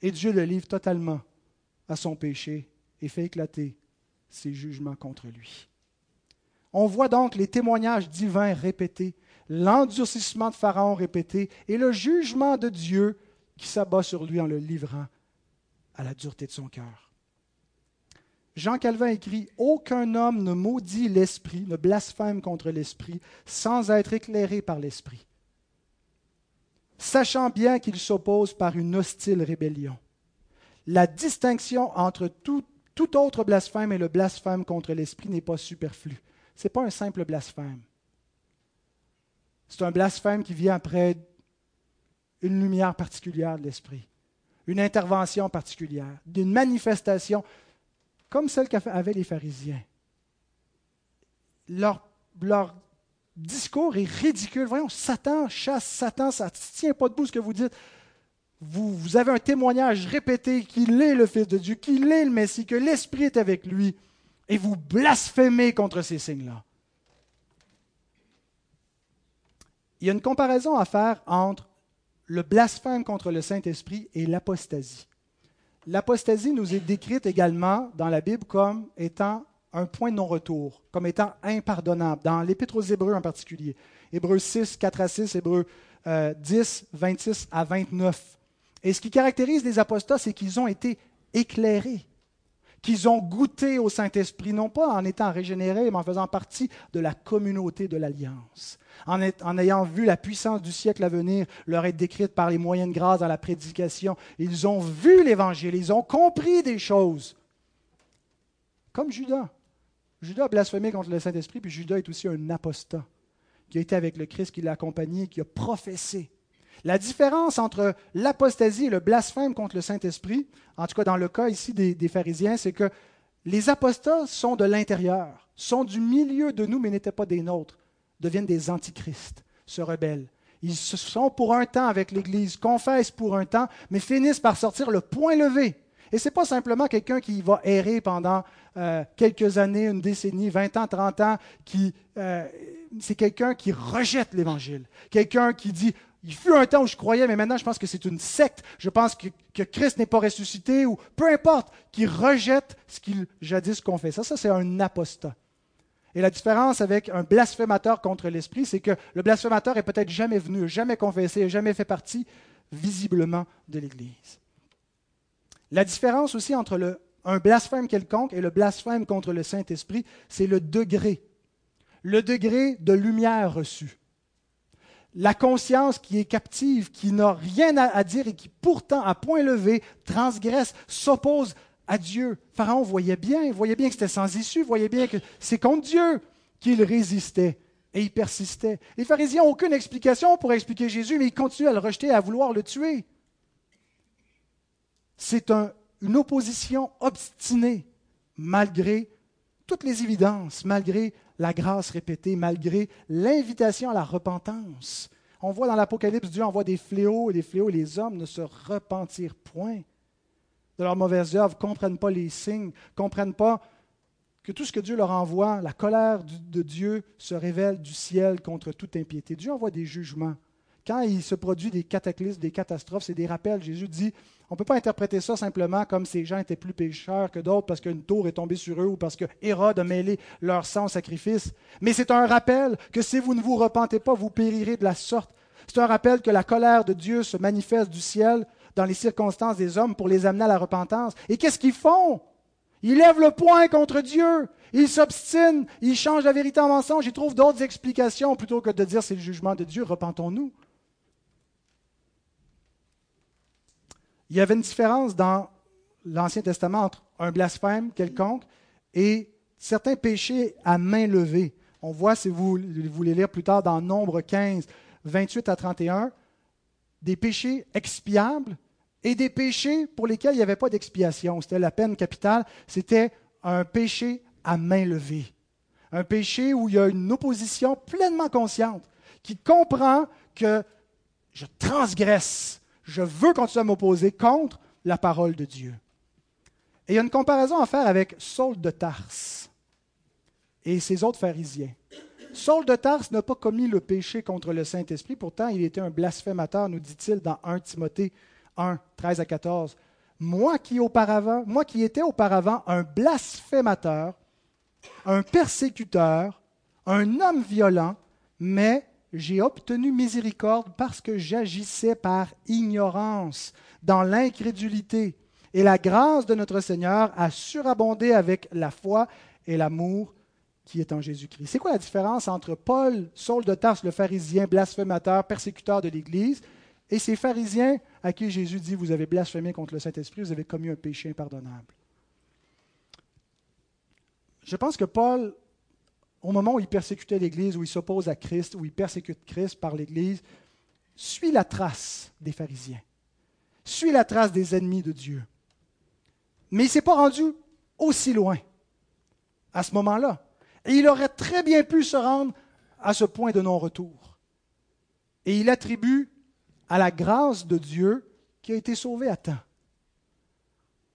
Et Dieu le livre totalement à son péché et fait éclater ses jugements contre lui. On voit donc les témoignages divins répétés, l'endurcissement de Pharaon répété et le jugement de Dieu qui s'abat sur lui en le livrant à la dureté de son cœur. Jean Calvin écrit Aucun homme ne maudit l'Esprit, ne blasphème contre l'Esprit, sans être éclairé par l'Esprit, sachant bien qu'il s'oppose par une hostile rébellion la distinction entre tout, autre blasphème et le blasphème contre l'Esprit n'est pas superflue. Ce n'est pas un simple blasphème. C'est un blasphème qui vient après une lumière particulière de l'Esprit, une intervention particulière, d'une manifestation comme celle qu'avaient les pharisiens. Leur, leur discours est ridicule. Voyons, Satan chasse Satan, ça ne tient pas debout ce que vous dites vous, avez un témoignage répété qu'il est le Fils de Dieu, qu'il est le Messie, que l'Esprit est avec lui, et vous blasphémez contre ces signes-là. Il y a une comparaison à faire entre le blasphème contre le Saint-Esprit et l'apostasie. L'apostasie nous est décrite également dans la Bible comme étant un point de non-retour, comme étant impardonnable, dans l'Épître aux Hébreux en particulier. Hébreux 6, 4 à 6, Hébreux 10, 26 à 29. Et ce qui caractérise les apostats, c'est qu'ils ont été éclairés, qu'ils ont goûté au Saint-Esprit, non pas en étant régénérés, mais en faisant partie de la communauté de l'Alliance, en, ayant vu la puissance du siècle à venir leur être décrite par les moyens de grâce dans la prédication. Ils ont vu l'Évangile, ils ont compris des choses. Comme Judas. Judas a blasphémé contre le Saint-Esprit, puis Judas est aussi un apostat qui a été avec le Christ, qui l'a accompagné, qui a professé La différence entre l'apostasie et le blasphème contre le Saint-Esprit, en tout cas dans le cas ici des, pharisiens, c'est que les apostats sont de l'intérieur, sont du milieu de nous, mais n'étaient pas des nôtres, deviennent des antichrists, se rebellent. Ils sont pour un temps avec l'Église, confessent pour un temps, mais finissent par sortir le point levé. Et ce n'est pas simplement quelqu'un qui va errer pendant euh, quelques années, une décennie, 20 ans, 30 ans, qui, euh, c'est quelqu'un qui rejette l'Évangile. Quelqu'un qui dit, il fut un temps où je croyais, mais maintenant je pense que c'est une secte. Je pense que, Christ n'est pas ressuscité, ou peu importe, qui rejette ce qu'il jadis confessait. Ça, ça c'est un apostat. Et la différence avec un blasphémateur contre l'Esprit, c'est que le blasphémateur est peut-être jamais venu, jamais confessé, jamais fait partie visiblement de l'Église. La différence aussi entre le, un blasphème quelconque et le blasphème contre le Saint-Esprit, c'est le degré. Le degré de lumière reçue. La conscience qui est captive, qui n'a rien à dire et qui pourtant, à point levé, transgresse, s'oppose à Dieu. Pharaon voyait bien, voyait bien que c'était sans issue, voyait bien que c'est contre Dieu qu'il résistait et il persistait. Les pharisiens n'ont aucune explication pour expliquer Jésus, mais ils continuent à le rejeter, à vouloir le tuer. C'est une opposition obstinée, malgré toutes les évidences, malgré la grâce répétée, malgré l'invitation à la repentance. On voit dans l'Apocalypse, Dieu envoie des fléaux et des fléaux, les hommes ne se repentirent point de leurs mauvaises œuvres, ne comprennent pas les signes, ne comprennent pas que tout ce que Dieu leur envoie, la colère de Dieu se révèle du ciel contre toute impiété. Dieu envoie des jugements. Quand il se produit des cataclysmes, des catastrophes, c'est des rappels. Jésus dit, on ne peut pas interpréter ça simplement comme ces gens étaient plus pécheurs que d'autres parce qu'une tour est tombée sur eux ou parce que Hérode a mêlé leur sang au sacrifice. Mais c'est un rappel que si vous ne vous repentez pas, vous périrez de la sorte. C'est un rappel que la colère de Dieu se manifeste du ciel dans les circonstances des hommes pour les amener à la repentance. Et qu'est-ce qu'ils font? Ils lèvent le poing contre Dieu. Ils s'obstinent. Ils changent la vérité en mensonge. Ils trouvent d'autres explications plutôt que de dire c'est le jugement de Dieu. Repentons-nous. Il y avait une différence dans l'Ancien Testament entre un blasphème quelconque et certains péchés à main levée. On voit, si vous voulez lire plus tard dans Nombre 15, 28 à 31, des péchés expiables et des péchés pour lesquels il n'y avait pas d'expiation. C'était la peine capitale, c'était un péché à main levée. Un péché où il y a une opposition pleinement consciente, qui comprend que je transgresse, je veux continuer à m'opposer contre la parole de Dieu. Et il y a une comparaison à faire avec Saul de Tarse et ses autres pharisiens. Saul de Tarse n'a pas commis le péché contre le Saint-Esprit, pourtant il était un blasphémateur, nous dit-il dans 1 Timothée 1, 13 à 14. Moi qui, moi qui étais auparavant un blasphémateur, un persécuteur, un homme violent, mais j'ai obtenu miséricorde parce que j'agissais par ignorance, dans l'incrédulité. Et la grâce de notre Seigneur a surabondé avec la foi et l'amour qui est en Jésus-Christ. C'est quoi la différence entre Paul, Saul de Tarse, le pharisien, blasphémateur, persécuteur de l'Église, et ces pharisiens à qui Jésus dit, vous avez blasphémé contre le Saint-Esprit, vous avez commis un péché impardonnable? Je pense que Paul, au moment où il persécutait l'Église, où il s'oppose à Christ, où il persécute Christ par l'Église, suit la trace des pharisiens, suit la trace des ennemis de Dieu. Mais il ne s'est pas rendu aussi loin à ce moment-là. Et il aurait très bien pu se rendre à ce point de non-retour. Et il attribue à la grâce de Dieu qui a été sauvé à temps,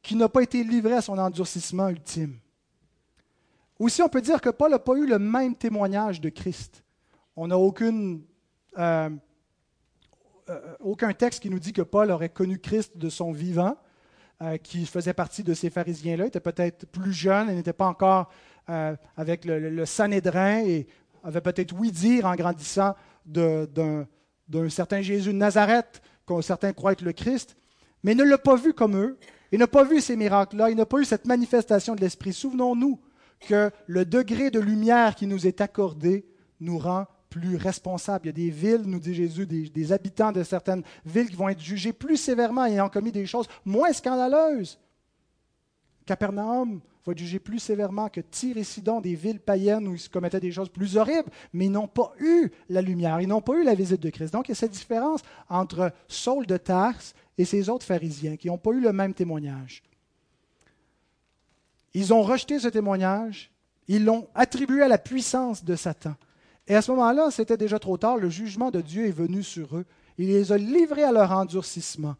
qui n'a pas été livré à son endurcissement ultime. Aussi, on peut dire que Paul n'a pas eu le même témoignage de Christ. On n'a aucune, euh, euh, aucun texte qui nous dit que Paul aurait connu Christ de son vivant, euh, qui faisait partie de ces pharisiens-là. Il était peut-être plus jeune, il n'était pas encore avec le, le, Sanhédrin et avait peut-être oui dire en grandissant d'un certain Jésus de Nazareth, que certains croient être le Christ, mais il ne l'a pas vu comme eux. Il n'a pas vu ces miracles-là, il n'a pas eu cette manifestation de l'Esprit. Souvenons-nous que le degré de lumière qui nous est accordé nous rend plus responsables. Il y a des villes, nous dit Jésus, des, habitants de certaines villes qui vont être jugés plus sévèrement ayant commis des choses moins scandaleuses. Capernaum va être jugé plus sévèrement que Tyr et Sidon, des villes païennes où ils commettaient des choses plus horribles, mais ils n'ont pas eu la lumière, ils n'ont pas eu la visite de Christ. Donc il y a cette différence entre Saul de Tarse et ces autres pharisiens qui n'ont pas eu le même témoignage. Ils ont rejeté ce témoignage, ils l'ont attribué à la puissance de Satan. Et à ce moment-là, c'était déjà trop tard, le jugement de Dieu est venu sur eux. Il les a livrés à leur endurcissement.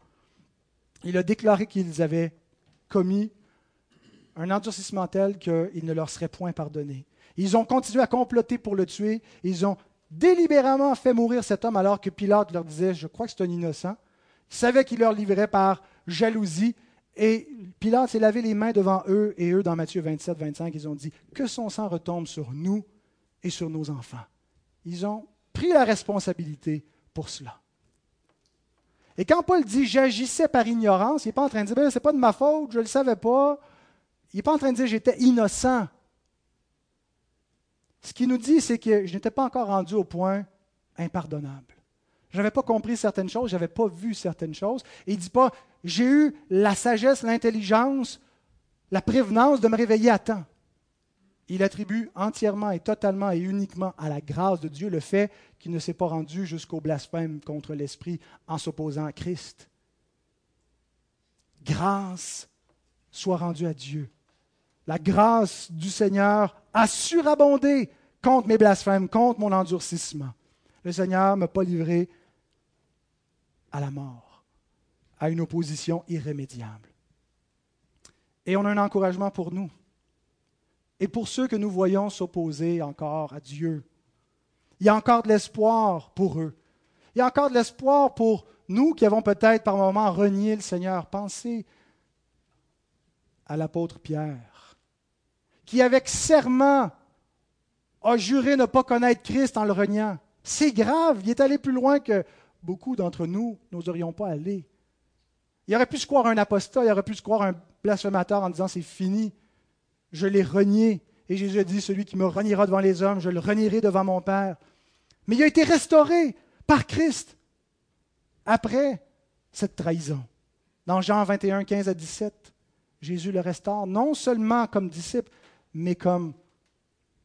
Il a déclaré qu'ils avaient commis un endurcissement tel qu'il ne leur serait point pardonné. Ils ont continué à comploter pour le tuer. Ils ont délibérément fait mourir cet homme alors que Pilate leur disait, je crois que c'est un innocent. Ils savaient qu'il leur livrait par jalousie. Et Pilate s'est lavé les mains devant eux, et eux, dans Matthieu 27, 25, ils ont dit, que son sang retombe sur nous et sur nos enfants. Ils ont pris la responsabilité pour cela. Et quand Paul dit j'agissais par ignorance, il n'est pas en train de dire ben, c'est pas de ma faute, je ne le savais pas. Il n'est pas en train de dire j'étais innocent. Ce qu'il nous dit, c'est que je n'étais pas encore rendu au point impardonnable. Je n'avais pas compris certaines choses, je n'avais pas vu certaines choses. Et il ne dit pas j'ai eu la sagesse, l'intelligence, la prévenance de me réveiller à temps il attribue entièrement et totalement et uniquement à la grâce de Dieu le fait qu'il ne s'est pas rendu jusqu'au blasphème contre l'Esprit en s'opposant à Christ. Grâce soit rendue à Dieu. La grâce du Seigneur a surabondé contre mes blasphèmes, contre mon endurcissement. Le Seigneur ne m'a pas livré à la mort, à une opposition irrémédiable. Et on a un encouragement pour nous et pour ceux que nous voyons s'opposer encore à Dieu. Il y a encore de l'espoir pour eux. Il y a encore de l'espoir pour nous qui avons peut-être par moments renié le Seigneur. Pensez à l'apôtre Pierre, qui avec serment a juré ne pas connaître Christ en le reniant. C'est grave, il est allé plus loin que beaucoup d'entre nous n'oserions pas aller. Il aurait pu se croire un apostat, il aurait pu se croire un blasphémateur en disant c'est fini je l'ai renié. Et Jésus a dit, celui qui me reniera devant les hommes, je le renierai devant mon Père. Mais il a été restauré par Christ après cette trahison. Dans Jean 21, 15 à 17, Jésus le restaure non seulement comme disciple, mais comme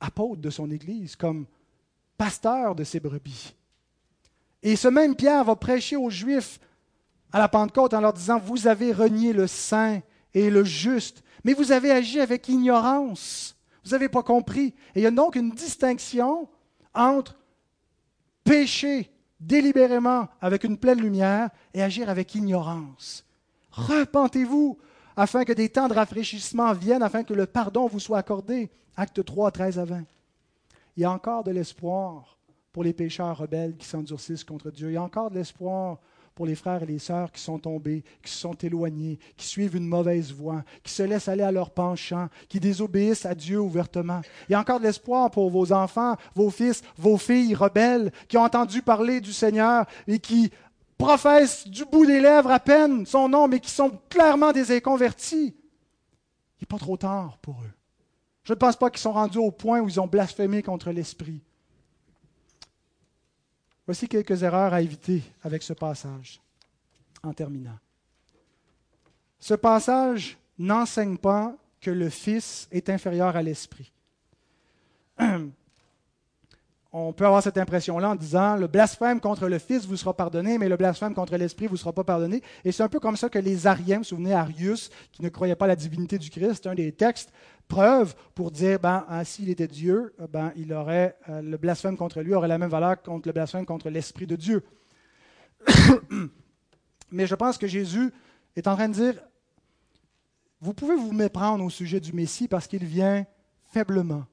apôtre de son Église, comme pasteur de ses brebis. Et ce même Pierre va prêcher aux Juifs à la Pentecôte en leur disant, vous avez renié le saint et le juste, mais vous avez agi avec ignorance. Vous n'avez pas compris. Et il y a donc une distinction entre pécher délibérément avec une pleine lumière et agir avec ignorance. Repentez-vous afin que des temps de rafraîchissement viennent, afin que le pardon vous soit accordé. Acte 3, 13 à 20. Il y a encore de l'espoir pour les pécheurs rebelles qui s'endurcissent contre Dieu. Il y a encore de l'espoir pour les frères et les sœurs qui sont tombés, qui se sont éloignés, qui suivent une mauvaise voie, qui se laissent aller à leur penchant, qui désobéissent à Dieu ouvertement. Il y a encore de l'espoir pour vos enfants, vos fils, vos filles rebelles qui ont entendu parler du Seigneur et qui professent du bout des lèvres à peine son nom, mais qui sont clairement des inconvertis. Il n'est pas trop tard pour eux. Je ne pense pas qu'ils sont rendus au point où ils ont blasphémé contre l'Esprit. Voici quelques erreurs à éviter avec ce passage, en terminant. Ce passage n'enseigne pas que le Fils est inférieur à l'Esprit. On peut avoir cette impression-là en disant le blasphème contre le Fils vous sera pardonné, mais le blasphème contre l'Esprit vous sera pas pardonné. Et c'est un peu comme ça que les Ariens, vous vous souvenez, Arius, qui ne croyait pas à la divinité du Christ, un des textes preuve pour dire, ben, ah, s'il était Dieu, ben, il aurait, euh, le blasphème contre lui aurait la même valeur contre le blasphème contre l'Esprit de Dieu. Mais je pense que Jésus est en train de dire, vous pouvez vous méprendre au sujet du Messie parce qu'il vient faiblement.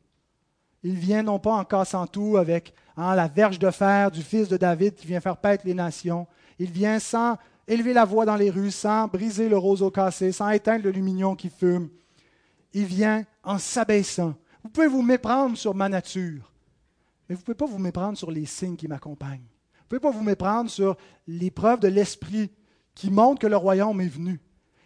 Il vient non pas en cassant tout avec hein, la verge de fer du fils de David qui vient faire paître les nations. Il vient sans élever la voix dans les rues, sans briser le roseau cassé, sans éteindre le lumignon qui fume il vient en s'abaissant. Vous pouvez vous méprendre sur ma nature, mais vous ne pouvez pas vous méprendre sur les signes qui m'accompagnent. Vous ne pouvez pas vous méprendre sur les preuves de l'Esprit qui montrent que le royaume est venu.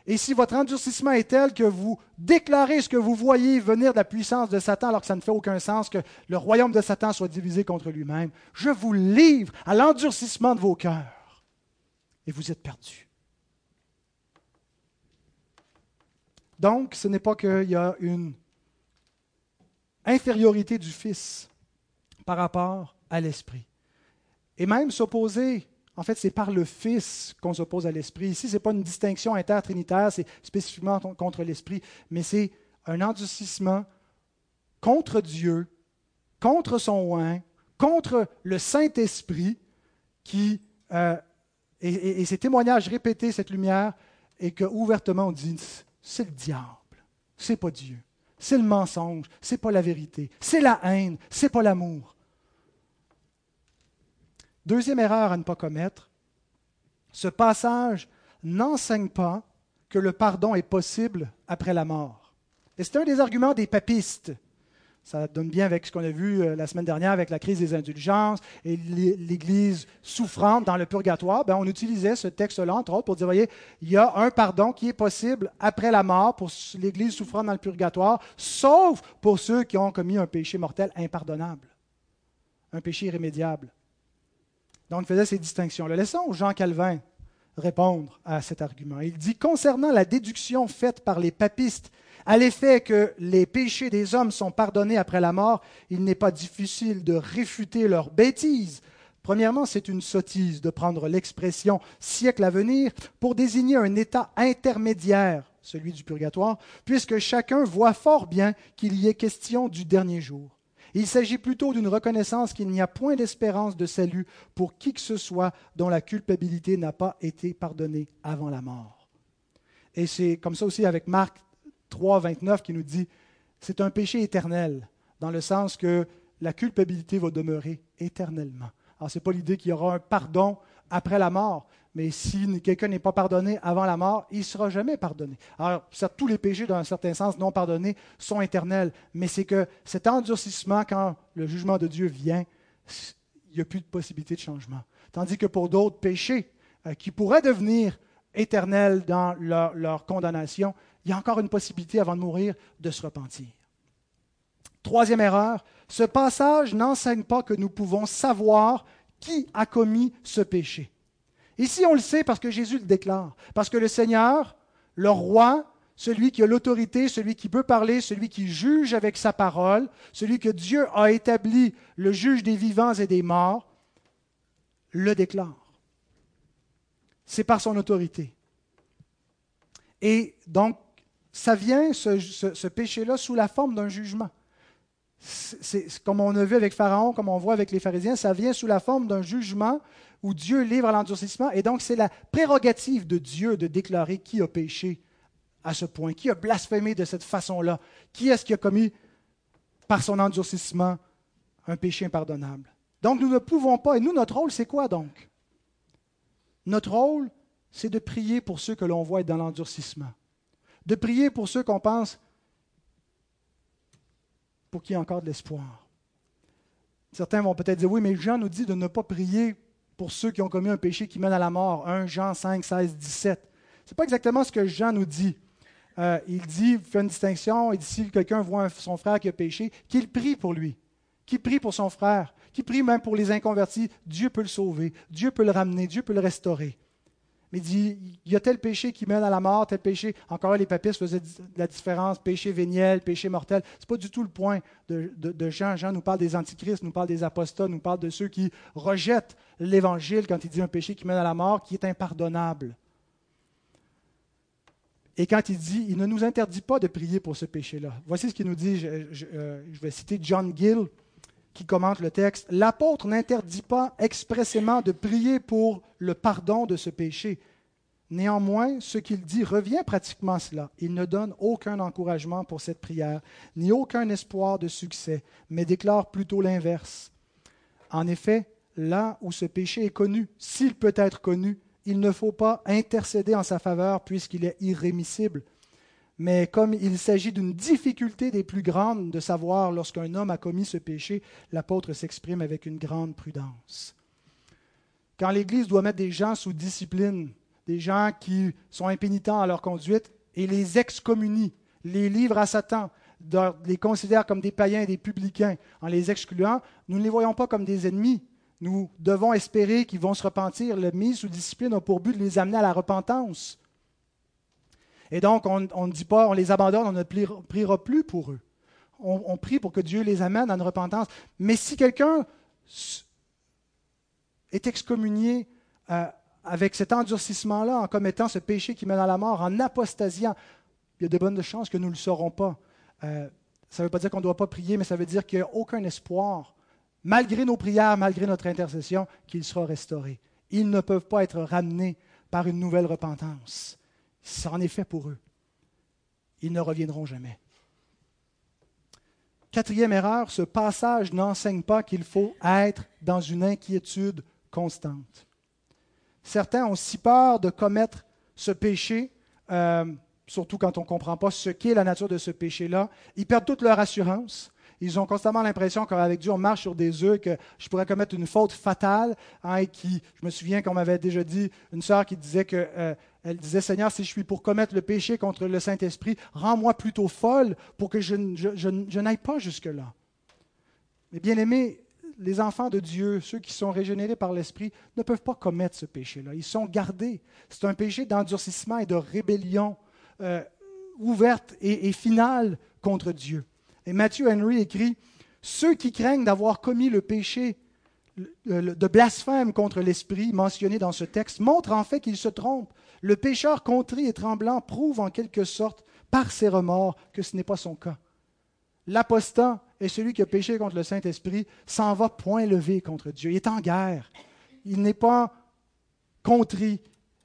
Et si votre endurcissement est tel que vous déclarez ce que vous voyez venir de la puissance de Satan alors que ça ne fait aucun sens que le royaume de Satan soit divisé contre lui-même, je vous livre à l'endurcissement de vos cœurs. Et vous êtes perdus. Donc, ce n'est pas qu'il y a une infériorité du Fils par rapport à l'Esprit. Et même s'opposer, en fait, c'est par le Fils qu'on s'oppose à l'Esprit. Ici, ce n'est pas une distinction intertrinitaire, c'est spécifiquement contre l'Esprit, mais c'est un endurcissement contre Dieu, contre son oin, contre le Saint-Esprit qui, euh, et, ces témoignages répétés, cette lumière, et que ouvertement on dit, c'est le diable, c'est pas Dieu, c'est le mensonge, c'est pas la vérité, c'est la haine, c'est pas l'amour. Deuxième erreur à ne pas commettre, ce passage n'enseigne pas que le pardon est possible après la mort. Et c'est un des arguments des papistes ça donne bien avec ce qu'on a vu euh, la semaine dernière avec la crise des indulgences et l'Église souffrante dans le purgatoire. Ben, on utilisait ce texte-là, entre autres, pour dire, voyez, il y a un pardon qui est possible après la mort pour l'Église souffrante dans le purgatoire, sauf pour ceux qui ont commis un péché mortel impardonnable, un péché irrémédiable. Donc, on faisait ces distinctions-là. Laissons Jean Calvin répondre à cet argument. Il dit, concernant la déduction faite par les papistes à l'effet que les péchés des hommes sont pardonnés après la mort, il n'est pas difficile de réfuter leur bêtise. Premièrement, c'est une sottise de prendre l'expression siècle à venir pour désigner un état intermédiaire, celui du purgatoire, puisque chacun voit fort bien qu'il y est question du dernier jour. Il s'agit plutôt d'une reconnaissance qu'il n'y a point d'espérance de salut pour qui que ce soit dont la culpabilité n'a pas été pardonnée avant la mort. Et c'est comme ça aussi avec Marc 3, 29 qui nous dit c'est un péché éternel, dans le sens que la culpabilité va demeurer éternellement. Alors, ce n'est pas l'idée qu'il y aura un pardon après la mort, mais si quelqu'un n'est pas pardonné avant la mort, il ne sera jamais pardonné. Alors, tous les péchés, dans un certain sens, non pardonnés, sont éternels, mais c'est que cet endurcissement, quand le jugement de Dieu vient, il n'y a plus de possibilité de changement. Tandis que pour d'autres péchés euh, qui pourraient devenir éternels dans leur condamnation, il y a encore une possibilité avant de mourir de se repentir. Troisième erreur, ce passage n'enseigne pas que nous pouvons savoir qui a commis ce péché. Ici, on le sait parce que Jésus le déclare, parce que le Seigneur, le roi, celui qui a l'autorité, celui qui peut parler, celui qui juge avec sa parole, celui que Dieu a établi, le juge des vivants et des morts, le déclare. C'est par son autorité. Et donc, ça vient, ce, péché-là, sous la forme d'un jugement. Comme on a vu avec Pharaon, comme on voit avec les pharisiens, ça vient sous la forme d'un jugement où Dieu livre à l'endurcissement. Et donc, c'est la prérogative de Dieu de déclarer qui a péché à ce point, qui a blasphémé de cette façon-là, qui est-ce qui a commis par son endurcissement un péché impardonnable? Donc, nous ne pouvons pas. Et nous, notre rôle, c'est quoi donc? Notre rôle, c'est de prier pour ceux que l'on voit être dans l'endurcissement de prier pour ceux qu'on pense pour qu'il y ait encore de l'espoir. Certains vont peut-être dire, oui, mais Jean nous dit de ne pas prier pour ceux qui ont commis un péché qui mène à la mort. 1 Jean 5, 16, 17. Ce n'est pas exactement ce que Jean nous dit. Euh, il dit, il fait une distinction, il dit si quelqu'un voit son frère qui a péché, qu'il prie pour lui, qu'il prie pour son frère, qu'il prie même pour les inconvertis. Dieu peut le sauver, Dieu peut le ramener, Dieu peut le restaurer mais il dit, il y a tel péché qui mène à la mort, tel péché. Encore les papistes faisaient la différence, péché véniel, péché mortel. Ce n'est pas du tout le point de, Jean. Jean nous parle des antichrists, nous parle des apostats, nous parle de ceux qui rejettent l'Évangile quand il dit un péché qui mène à la mort, qui est impardonnable. Et quand il dit, il ne nous interdit pas de prier pour ce péché-là. Voici ce qu'il nous dit, je, je euh, vais citer John Gill, qui commente le texte, l'apôtre n'interdit pas expressément de prier pour le pardon de ce péché. Néanmoins, ce qu'il dit revient pratiquement à cela. Il ne donne aucun encouragement pour cette prière, ni aucun espoir de succès, mais déclare plutôt l'inverse. En effet, là où ce péché est connu, s'il peut être connu, il ne faut pas intercéder en sa faveur puisqu'il est irrémissible. Mais comme il s'agit d'une difficulté des plus grandes de savoir lorsqu'un homme a commis ce péché, l'apôtre s'exprime avec une grande prudence. Quand l'Église doit mettre des gens sous discipline, des gens qui sont impénitents à leur conduite, et les excommunie, les livre à Satan, les considère comme des païens et des publicains en les excluant, nous ne les voyons pas comme des ennemis. Nous devons espérer qu'ils vont se repentir. La mise sous discipline a pour but de les amener à la repentance. Et donc, on ne dit pas, on les abandonne, on ne priera plus pour eux. On, prie pour que Dieu les amène à une repentance. Mais si quelqu'un est excommunié euh, avec cet endurcissement-là, en commettant ce péché qui mène à la mort, en apostasiant, il y a de bonnes chances que nous ne le saurons pas. Euh, ça ne veut pas dire qu'on ne doit pas prier, mais ça veut dire qu'il n'y a aucun espoir, malgré nos prières, malgré notre intercession, qu'il sera restauré. Ils ne peuvent pas être ramenés par une nouvelle repentance. C'en est fait pour eux. Ils ne reviendront jamais. Quatrième erreur, ce passage n'enseigne pas qu'il faut être dans une inquiétude constante. Certains ont si peur de commettre ce péché, euh, surtout quand on ne comprend pas ce qu'est la nature de ce péché-là. Ils perdent toute leur assurance. Ils ont constamment l'impression qu'avec Dieu, on marche sur des œufs, que je pourrais commettre une faute fatale. Hein, et qui, je me souviens qu'on m'avait déjà dit, une sœur qui disait que, euh, elle disait, Seigneur, si je suis pour commettre le péché contre le Saint-Esprit, rends-moi plutôt folle pour que je, n'aille pas jusque-là. Mais bien aimé, les enfants de Dieu, ceux qui sont régénérés par l'Esprit, ne peuvent pas commettre ce péché-là. Ils sont gardés. C'est un péché d'endurcissement et de rébellion euh, ouverte et, finale contre Dieu. Et Matthew Henry écrit, Ceux qui craignent d'avoir commis le péché de blasphème contre l'Esprit mentionné dans ce texte montrent en fait qu'ils se trompent. Le pécheur contrit et tremblant prouve en quelque sorte par ses remords que ce n'est pas son cas. L'apostat et celui qui a péché contre le Saint-Esprit s'en va point levé contre Dieu. Il est en guerre. Il n'est pas contrit.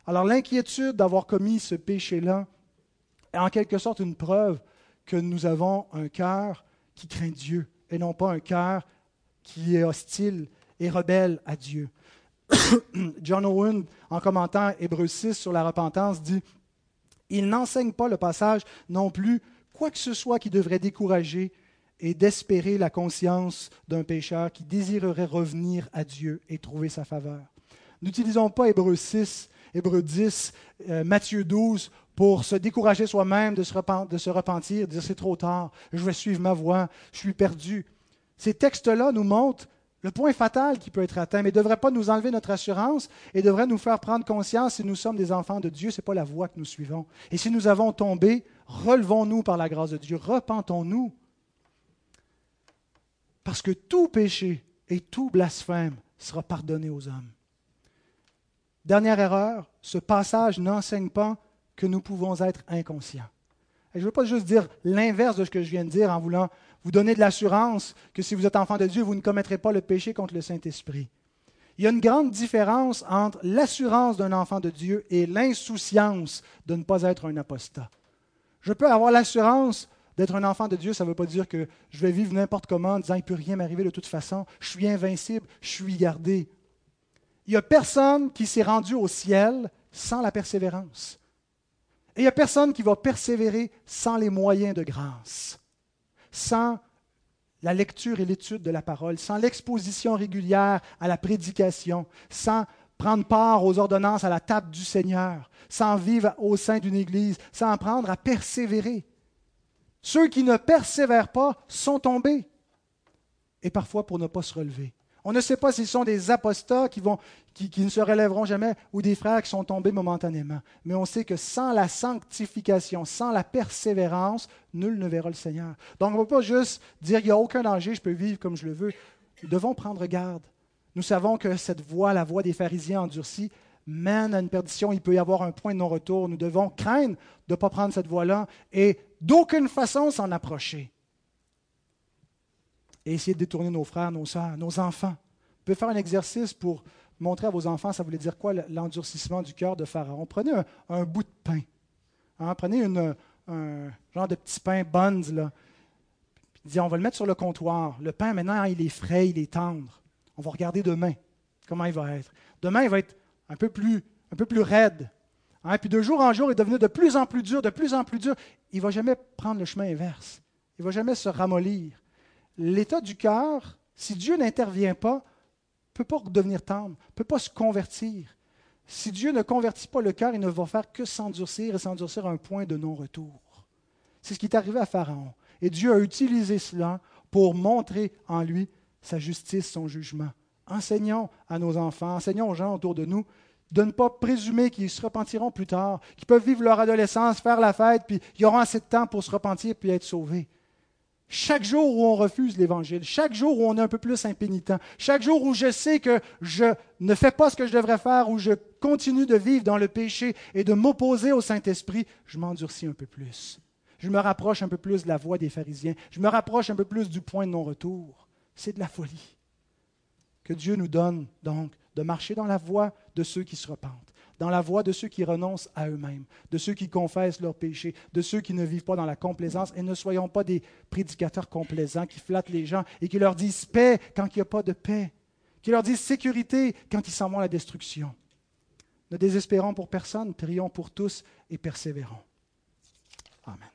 Alors l'inquiétude d'avoir commis ce péché-là est en quelque sorte une preuve que nous avons un cœur qui craint Dieu et non pas un cœur qui est hostile et rebelle à Dieu. John Owen, en commentant Hébreu 6 sur la repentance, dit Il n'enseigne pas le passage non plus quoi que ce soit qui devrait décourager et d'espérer la conscience d'un pécheur qui désirerait revenir à Dieu et trouver sa faveur. N'utilisons pas Hébreu 6, Hébreu 10, euh, Matthieu 12 pour se décourager soi-même, de, de se, repentir, de dire c'est trop tard, je vais suivre ma voie, je suis perdu. Ces textes-là nous montrent le point fatal qui peut être atteint, mais ne devraient pas nous enlever notre assurance et devraient nous faire prendre conscience si nous sommes des enfants de Dieu, ce n'est pas la voie que nous suivons. Et si nous avons tombé, relevons-nous par la grâce de Dieu, repentons-nous. Parce que tout péché et tout blasphème sera pardonné aux hommes. Dernière erreur, ce passage n'enseigne pas que nous pouvons être inconscients. je ne veux pas juste dire l'inverse de ce que je viens de dire en voulant vous donner de l'assurance que si vous êtes enfant de Dieu, vous ne commettrez pas le péché contre le Saint-Esprit. Il y a une grande différence entre l'assurance d'un enfant de Dieu et l'insouciance de ne pas être un apostat. Je peux avoir l'assurance d'être un enfant de Dieu, ça ne veut pas dire que je vais vivre n'importe comment en disant il ne peut rien m'arriver de toute façon, je suis invincible, je suis gardé. Il n'y a personne qui s'est rendu au ciel sans la persévérance. Et il n'y a personne qui va persévérer sans les moyens de grâce, sans la lecture et l'étude de la parole, sans l'exposition régulière à la prédication, sans prendre part aux ordonnances à la table du Seigneur, sans vivre au sein d'une Église, sans apprendre à persévérer. Ceux qui ne persévèrent pas sont tombés, et parfois pour ne pas se relever. On ne sait pas s'ils sont des apostats qui, ne se relèveront jamais ou des frères qui sont tombés momentanément. Mais on sait que sans la sanctification, sans la persévérance, nul ne verra le Seigneur. Donc on ne peut pas juste dire il n'y a aucun danger, je peux vivre comme je le veux. Nous devons prendre garde. Nous savons que cette voie, la voie des pharisiens endurcis, mène à une perdition. Il peut y avoir un point de non-retour. Nous devons craindre de ne pas prendre cette voie-là et d'aucune façon s'en approcher. Et essayer de détourner nos frères, nos soeurs, nos enfants. Vous pouvez faire un exercice pour montrer à vos enfants, ça voulait dire quoi l'endurcissement du cœur de Pharaon. Prenez un, bout de pain. Hein, prenez un genre de petit pain buns. Là. on va le mettre sur le comptoir. Le pain, maintenant, il est frais, il est tendre. On va regarder demain comment il va être. Demain, il va être un peu plus, un peu plus raide. Hein, puis de jour en jour, il est devenu de plus en plus dur, de plus en plus dur. Il ne va jamais prendre le chemin inverse. Il ne va jamais se ramollir. L'état du cœur, si Dieu n'intervient pas, ne peut pas redevenir tendre, ne peut pas se convertir. Si Dieu ne convertit pas le cœur, il ne va faire que s'endurcir et s'endurcir à un point de non-retour. C'est ce qui est arrivé à Pharaon. Et Dieu a utilisé cela pour montrer en lui sa justice, son jugement. Enseignons à nos enfants, enseignons aux gens autour de nous de ne pas présumer qu'ils se repentiront plus tard, qu'ils peuvent vivre leur adolescence, faire la fête, puis ils auront assez de temps pour se repentir puis être sauvés. Chaque jour où on refuse l'Évangile, chaque jour où on est un peu plus impénitent, chaque jour où je sais que je ne fais pas ce que je devrais faire, où je continue de vivre dans le péché et de m'opposer au Saint-Esprit, je m'endurcis un peu plus. Je me rapproche un peu plus de la voie des pharisiens. Je me rapproche un peu plus du point de non-retour. C'est de la folie. Que Dieu nous donne donc de marcher dans la voie de ceux qui se repentent, dans la voie de ceux qui renoncent à eux-mêmes, de ceux qui confessent leurs péchés, de ceux qui ne vivent pas dans la complaisance, et ne soyons pas des prédicateurs complaisants qui flattent les gens et qui leur disent paix quand il n'y a pas de paix, qui leur disent sécurité quand ils s'en vont à la destruction. Ne désespérons pour personne, prions pour tous et persévérons. Amen.